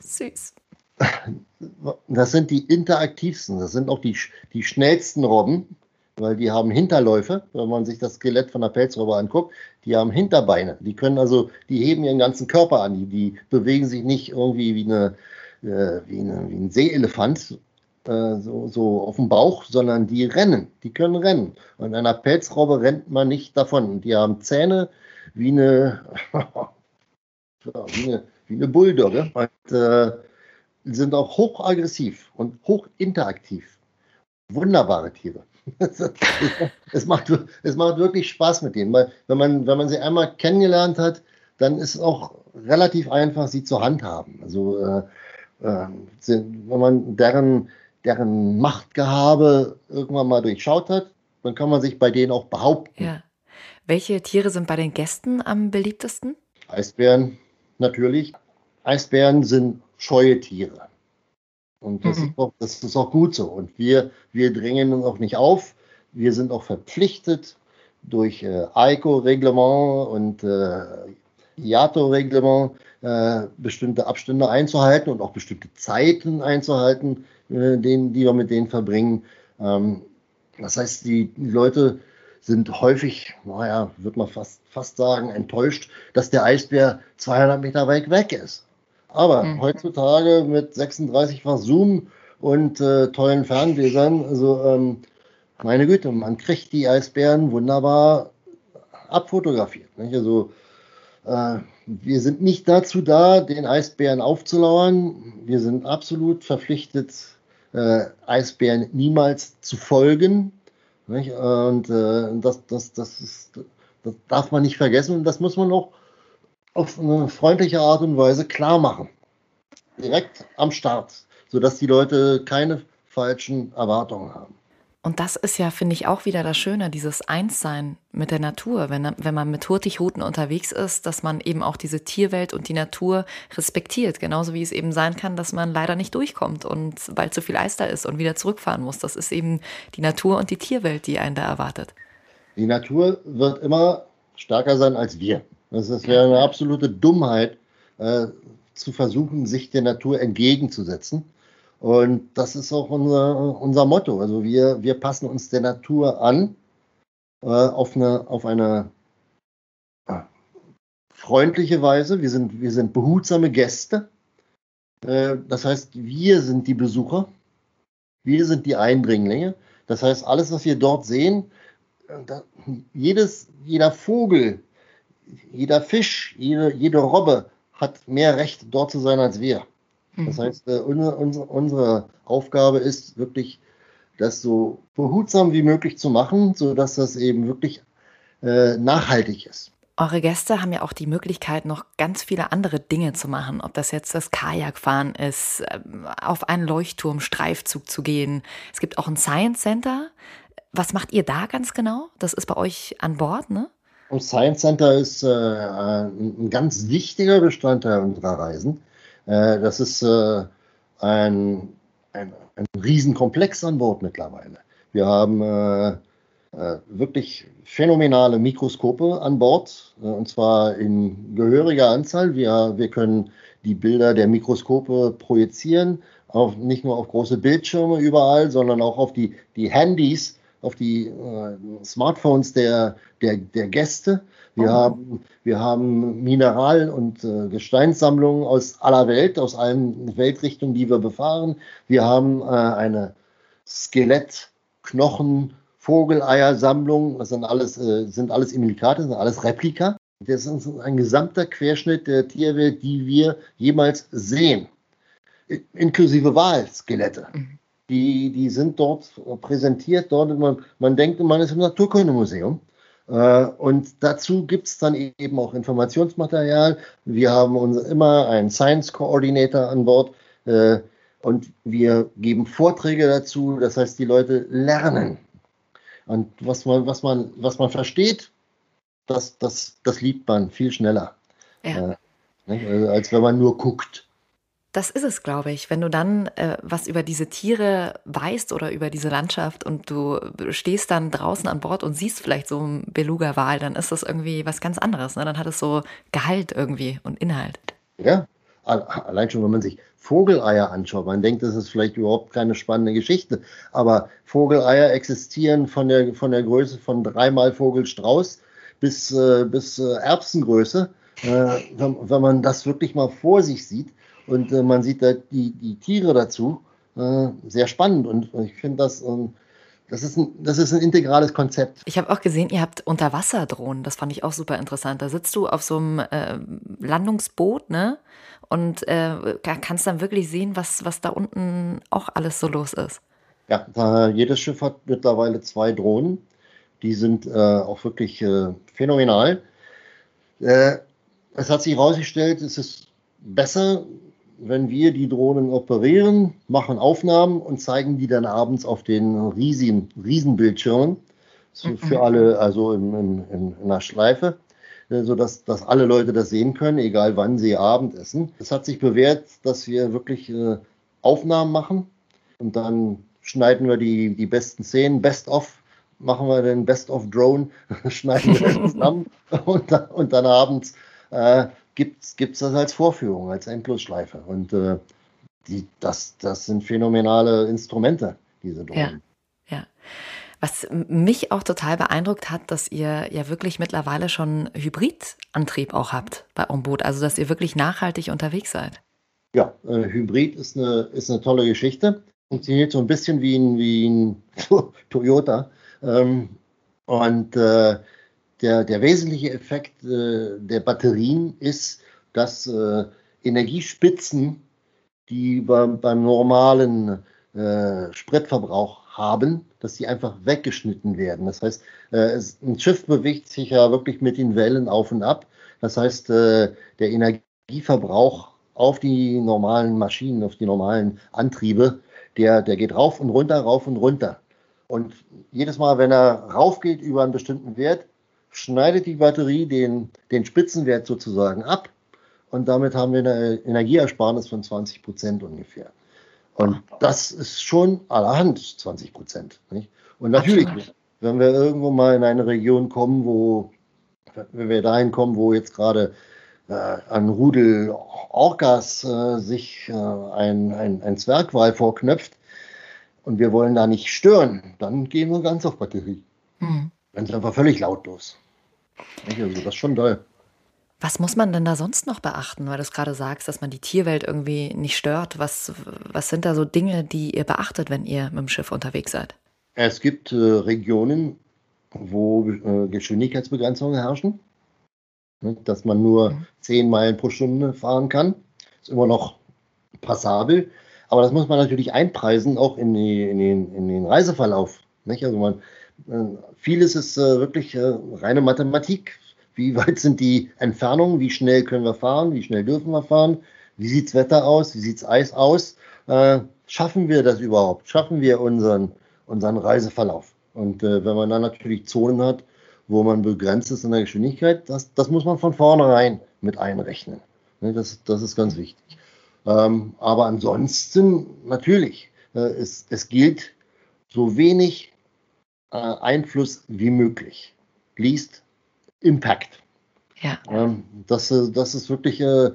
Süß das sind die interaktivsten, das sind auch die, die schnellsten Robben, weil die haben Hinterläufe, wenn man sich das Skelett von der Pelzrobbe anguckt, die haben Hinterbeine, die können also, die heben ihren ganzen Körper an, die, die bewegen sich nicht irgendwie wie, eine, äh, wie, eine, wie ein Seeelefant, äh, so, so auf dem Bauch, sondern die rennen, die können rennen. Und einer Pelzrobbe rennt man nicht davon. Die haben Zähne wie eine, wie eine, wie eine Bulldogge. Und, äh, sind auch hochaggressiv und hochinteraktiv. Wunderbare Tiere. es, macht, es macht wirklich Spaß mit denen. Weil wenn man, wenn man sie einmal kennengelernt hat, dann ist es auch relativ einfach, sie zu handhaben. Also äh, äh, wenn man deren, deren Machtgehabe irgendwann mal durchschaut hat, dann kann man sich bei denen auch behaupten. Ja. Welche Tiere sind bei den Gästen am beliebtesten? Eisbären natürlich. Eisbären sind scheue Tiere. Und das, mhm. ist auch, das ist auch gut so. Und wir, wir drängen uns auch nicht auf. Wir sind auch verpflichtet durch äh, ICO-Reglement und äh, IATO-Reglement äh, bestimmte Abstände einzuhalten und auch bestimmte Zeiten einzuhalten, äh, denen, die wir mit denen verbringen. Ähm, das heißt, die, Leute sind häufig, naja, wird man fast, fast sagen, enttäuscht, dass der Eisbär 200 Meter weit weg ist. Aber mhm. heutzutage mit 36-fach Zoom und äh, tollen Ferngläsern, also ähm, meine Güte, man kriegt die Eisbären wunderbar abfotografiert. Nicht? Also äh, wir sind nicht dazu da, den Eisbären aufzulauern. Wir sind absolut verpflichtet, äh, Eisbären niemals zu folgen. Nicht? Und äh, das, das, das, ist, das darf man nicht vergessen und das muss man auch auf eine freundliche Art und Weise klar machen. Direkt am Start, sodass die Leute keine falschen Erwartungen haben. Und das ist ja, finde ich, auch wieder das Schöne, dieses Einssein mit der Natur. Wenn, wenn man mit Hurtigruten unterwegs ist, dass man eben auch diese Tierwelt und die Natur respektiert. Genauso wie es eben sein kann, dass man leider nicht durchkommt und weil zu viel Eis da ist und wieder zurückfahren muss. Das ist eben die Natur und die Tierwelt, die einen da erwartet. Die Natur wird immer stärker sein als wir. Das wäre eine absolute Dummheit, äh, zu versuchen, sich der Natur entgegenzusetzen. Und das ist auch unser, unser Motto. Also wir, wir passen uns der Natur an äh, auf eine, auf eine äh, freundliche Weise. Wir sind, wir sind behutsame Gäste. Äh, das heißt, wir sind die Besucher. Wir sind die Eindringlinge. Das heißt, alles, was wir dort sehen, äh, da, jedes, jeder Vogel, jeder Fisch, jede, jede Robbe hat mehr Recht, dort zu sein als wir. Das mhm. heißt, äh, unsere, unsere Aufgabe ist wirklich, das so behutsam wie möglich zu machen, sodass das eben wirklich äh, nachhaltig ist. Eure Gäste haben ja auch die Möglichkeit, noch ganz viele andere Dinge zu machen. Ob das jetzt das Kajakfahren ist, ähm, auf einen Leuchtturmstreifzug zu gehen. Es gibt auch ein Science Center. Was macht ihr da ganz genau? Das ist bei euch an Bord, ne? Das Science Center ist äh, ein ganz wichtiger Bestandteil unserer Reisen. Äh, das ist äh, ein, ein, ein Riesenkomplex an Bord mittlerweile. Wir haben äh, wirklich phänomenale Mikroskope an Bord, und zwar in gehöriger Anzahl. Wir, wir können die Bilder der Mikroskope projizieren, auf, nicht nur auf große Bildschirme überall, sondern auch auf die, die Handys, auf die äh, Smartphones der, der, der Gäste. Wir, oh. haben, wir haben Mineral- und äh, Gesteinssammlungen aus aller Welt, aus allen Weltrichtungen, die wir befahren. Wir haben äh, eine Skelett-, Knochen-, Vogeleiersammlung. Das sind alles, äh, sind alles Imilikate, sind alles Replika. Das ist ein gesamter Querschnitt der Tierwelt, die wir jemals sehen, inklusive Walskelette. Mhm. Die, die sind dort präsentiert. Dort man, man denkt, man ist im Naturkundemuseum. Äh, und dazu gibt es dann eben auch Informationsmaterial. Wir haben uns immer einen Science Coordinator an Bord äh, und wir geben Vorträge dazu. Das heißt, die Leute lernen. Und was man, was man, was man versteht, das, das, das liebt man viel schneller. Ja. Äh, also als wenn man nur guckt. Das ist es, glaube ich. Wenn du dann äh, was über diese Tiere weißt oder über diese Landschaft und du stehst dann draußen an Bord und siehst vielleicht so einen Beluga-Wal, dann ist das irgendwie was ganz anderes. Ne? Dann hat es so Gehalt irgendwie und Inhalt. Ja, allein schon, wenn man sich Vogeleier anschaut, man denkt, das ist vielleicht überhaupt keine spannende Geschichte, aber Vogeleier existieren von der, von der Größe von dreimal Vogelstrauß bis, äh, bis äh, Erbsengröße. Äh, wenn, wenn man das wirklich mal vor sich sieht, und äh, man sieht da die, die Tiere dazu. Äh, sehr spannend und ich finde das. Ähm, das ist, ein, das ist ein integrales Konzept. Ich habe auch gesehen, ihr habt Unterwasserdrohnen. Das fand ich auch super interessant. Da sitzt du auf so einem äh, Landungsboot, ne? Und äh, kannst dann wirklich sehen, was, was da unten auch alles so los ist. Ja, da, jedes Schiff hat mittlerweile zwei Drohnen. Die sind äh, auch wirklich äh, phänomenal. Es hat sich herausgestellt, es ist besser, wenn wir die Drohnen operieren, machen Aufnahmen und zeigen die dann abends auf den riesigen Riesenbildschirmen mhm. für alle, also in, in, in einer Schleife, äh, sodass dass alle Leute das sehen können, egal wann sie Abend essen. Es hat sich bewährt, dass wir wirklich äh, Aufnahmen machen und dann schneiden wir die, die besten Szenen, Best of, machen wir den Best of Drone, schneiden wir zusammen und, und dann abends äh, gibt es das als Vorführung, als Endlosschleife. Und äh, die, das, das sind phänomenale Instrumente, diese Drohnen. Ja, ja. Was mich auch total beeindruckt hat, dass ihr ja wirklich mittlerweile schon Hybridantrieb auch habt bei Onboot, also dass ihr wirklich nachhaltig unterwegs seid. Ja, äh, Hybrid ist eine, ist eine tolle Geschichte. Funktioniert so ein bisschen wie ein, wie ein Toyota. Ähm, und äh, der, der wesentliche Effekt äh, der Batterien ist, dass äh, Energiespitzen, die beim, beim normalen äh, Spritverbrauch haben, dass die einfach weggeschnitten werden. Das heißt, äh, es, ein Schiff bewegt sich ja wirklich mit den Wellen auf und ab. Das heißt, äh, der Energieverbrauch auf die normalen Maschinen, auf die normalen Antriebe, der, der geht rauf und runter, rauf und runter. Und jedes Mal, wenn er raufgeht über einen bestimmten Wert, schneidet die Batterie den, den Spitzenwert sozusagen ab. Und damit haben wir eine Energieersparnis von 20 Prozent ungefähr. Und das ist schon allerhand 20 Prozent. Und natürlich, Absolut. wenn wir irgendwo mal in eine Region kommen, wo, wenn wir dahin kommen, wo jetzt gerade äh, ein Rudel Orcas äh, sich äh, ein, ein, ein Zwergwal vorknöpft und wir wollen da nicht stören, dann gehen wir ganz auf Batterie. Mhm. Dann ist einfach völlig lautlos. Also das ist schon toll. Was muss man denn da sonst noch beachten, weil du es gerade sagst, dass man die Tierwelt irgendwie nicht stört? Was, was sind da so Dinge, die ihr beachtet, wenn ihr mit dem Schiff unterwegs seid? Es gibt äh, Regionen, wo äh, Geschwindigkeitsbegrenzungen herrschen, ne, dass man nur mhm. 10 Meilen pro Stunde fahren kann. Ist immer noch passabel, aber das muss man natürlich einpreisen, auch in, die, in, den, in den Reiseverlauf. Nicht? Also man, vieles ist äh, wirklich äh, reine Mathematik wie weit sind die Entfernungen? Wie schnell können wir fahren? Wie schnell dürfen wir fahren? Wie sieht das Wetter aus? Wie sieht das Eis aus? Äh, schaffen wir das überhaupt? Schaffen wir unseren, unseren Reiseverlauf? Und äh, wenn man dann natürlich Zonen hat, wo man begrenzt ist in der Geschwindigkeit, das, das muss man von vornherein mit einrechnen. Ne, das, das ist ganz wichtig. Ähm, aber ansonsten natürlich, äh, es, es gilt so wenig äh, Einfluss wie möglich. Liest Impact. Ja. Ähm, das, äh, das ist wirklich äh,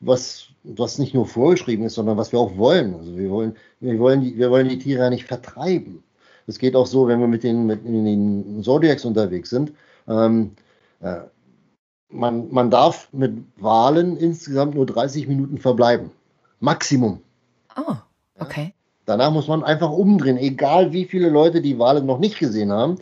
was, was nicht nur vorgeschrieben ist, sondern was wir auch wollen. Also wir wollen, wir wollen, die, wir wollen die Tiere ja nicht vertreiben. Es geht auch so, wenn wir mit den, mit den Zodiacs unterwegs sind. Ähm, äh, man, man darf mit Wahlen insgesamt nur 30 Minuten verbleiben. Maximum. Oh, okay. Danach muss man einfach umdrehen, egal wie viele Leute die Wahlen noch nicht gesehen haben.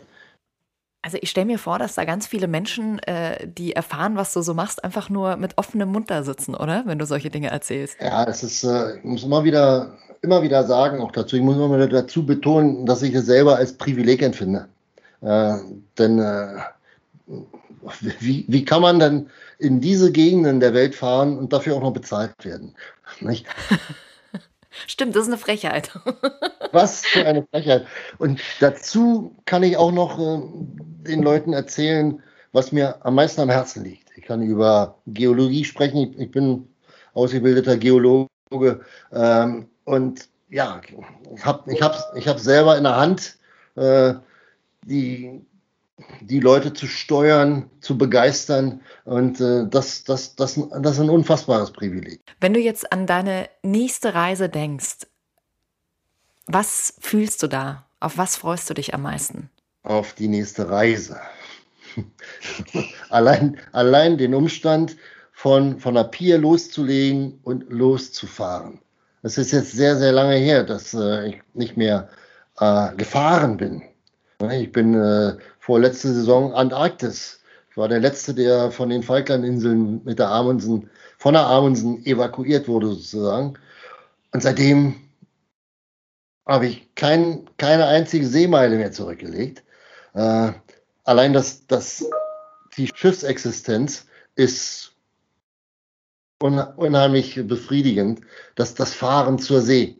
Also ich stelle mir vor, dass da ganz viele Menschen, äh, die erfahren, was du so machst, einfach nur mit offenem Mund da sitzen, oder? Wenn du solche Dinge erzählst. Ja, es ist, äh, ich muss immer wieder, immer wieder sagen, auch dazu, ich muss immer wieder dazu betonen, dass ich es selber als Privileg empfinde. Äh, denn äh, wie, wie kann man denn in diese Gegenden der Welt fahren und dafür auch noch bezahlt werden? Nicht? Stimmt, das ist eine Frechheit. Was für eine Frechheit. Und dazu kann ich auch noch äh, den Leuten erzählen, was mir am meisten am Herzen liegt. Ich kann über Geologie sprechen. Ich, ich bin ausgebildeter Geologe. Ähm, und ja, ich habe ich hab, ich hab selber in der Hand, äh, die die Leute zu steuern, zu begeistern. Und äh, das, das, das, das ist ein unfassbares Privileg. Wenn du jetzt an deine nächste Reise denkst, was fühlst du da? Auf was freust du dich am meisten? Auf die nächste Reise. allein, allein den Umstand, von, von der Pier loszulegen und loszufahren. Es ist jetzt sehr, sehr lange her, dass äh, ich nicht mehr äh, gefahren bin. Ich bin äh, vorletzte Saison Antarktis. Ich war der Letzte, der von den Falklandinseln mit der Amundsen, von der Amundsen evakuiert wurde sozusagen. Und seitdem habe ich kein, keine einzige Seemeile mehr zurückgelegt. Äh, allein das, das, die Schiffsexistenz ist unheimlich befriedigend, dass das Fahren zur See.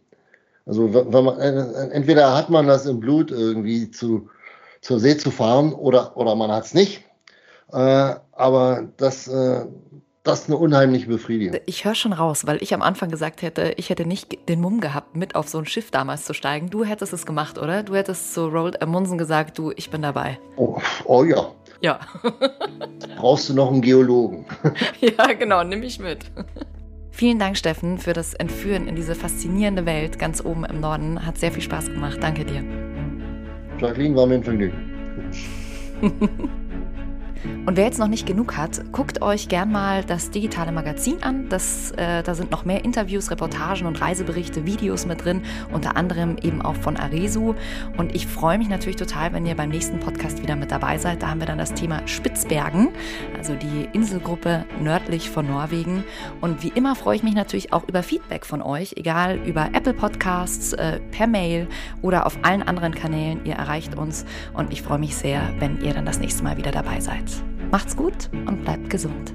Also wenn man, äh, entweder hat man das im Blut irgendwie zu zur See zu fahren oder, oder man hat es nicht. Äh, aber das, äh, das ist eine unheimliche Befriedigung. Ich höre schon raus, weil ich am Anfang gesagt hätte, ich hätte nicht den Mumm gehabt, mit auf so ein Schiff damals zu steigen. Du hättest es gemacht, oder? Du hättest zu Roald Amundsen gesagt, du, ich bin dabei. Oh, oh ja. Ja. Brauchst du noch einen Geologen? ja, genau, nimm mich mit. Vielen Dank, Steffen, für das Entführen in diese faszinierende Welt ganz oben im Norden. Hat sehr viel Spaß gemacht. Danke dir. Jacqueline war mir ein Vergnügen. Und wer jetzt noch nicht genug hat, guckt euch gern mal das digitale Magazin an. Das, äh, da sind noch mehr Interviews, Reportagen und Reiseberichte, Videos mit drin, unter anderem eben auch von Aresu. Und ich freue mich natürlich total, wenn ihr beim nächsten Podcast wieder mit dabei seid. Da haben wir dann das Thema Spitzbergen, also die Inselgruppe nördlich von Norwegen. Und wie immer freue ich mich natürlich auch über Feedback von euch, egal über Apple Podcasts, äh, per Mail oder auf allen anderen Kanälen. Ihr erreicht uns und ich freue mich sehr, wenn ihr dann das nächste Mal wieder dabei seid. Macht's gut und bleibt gesund.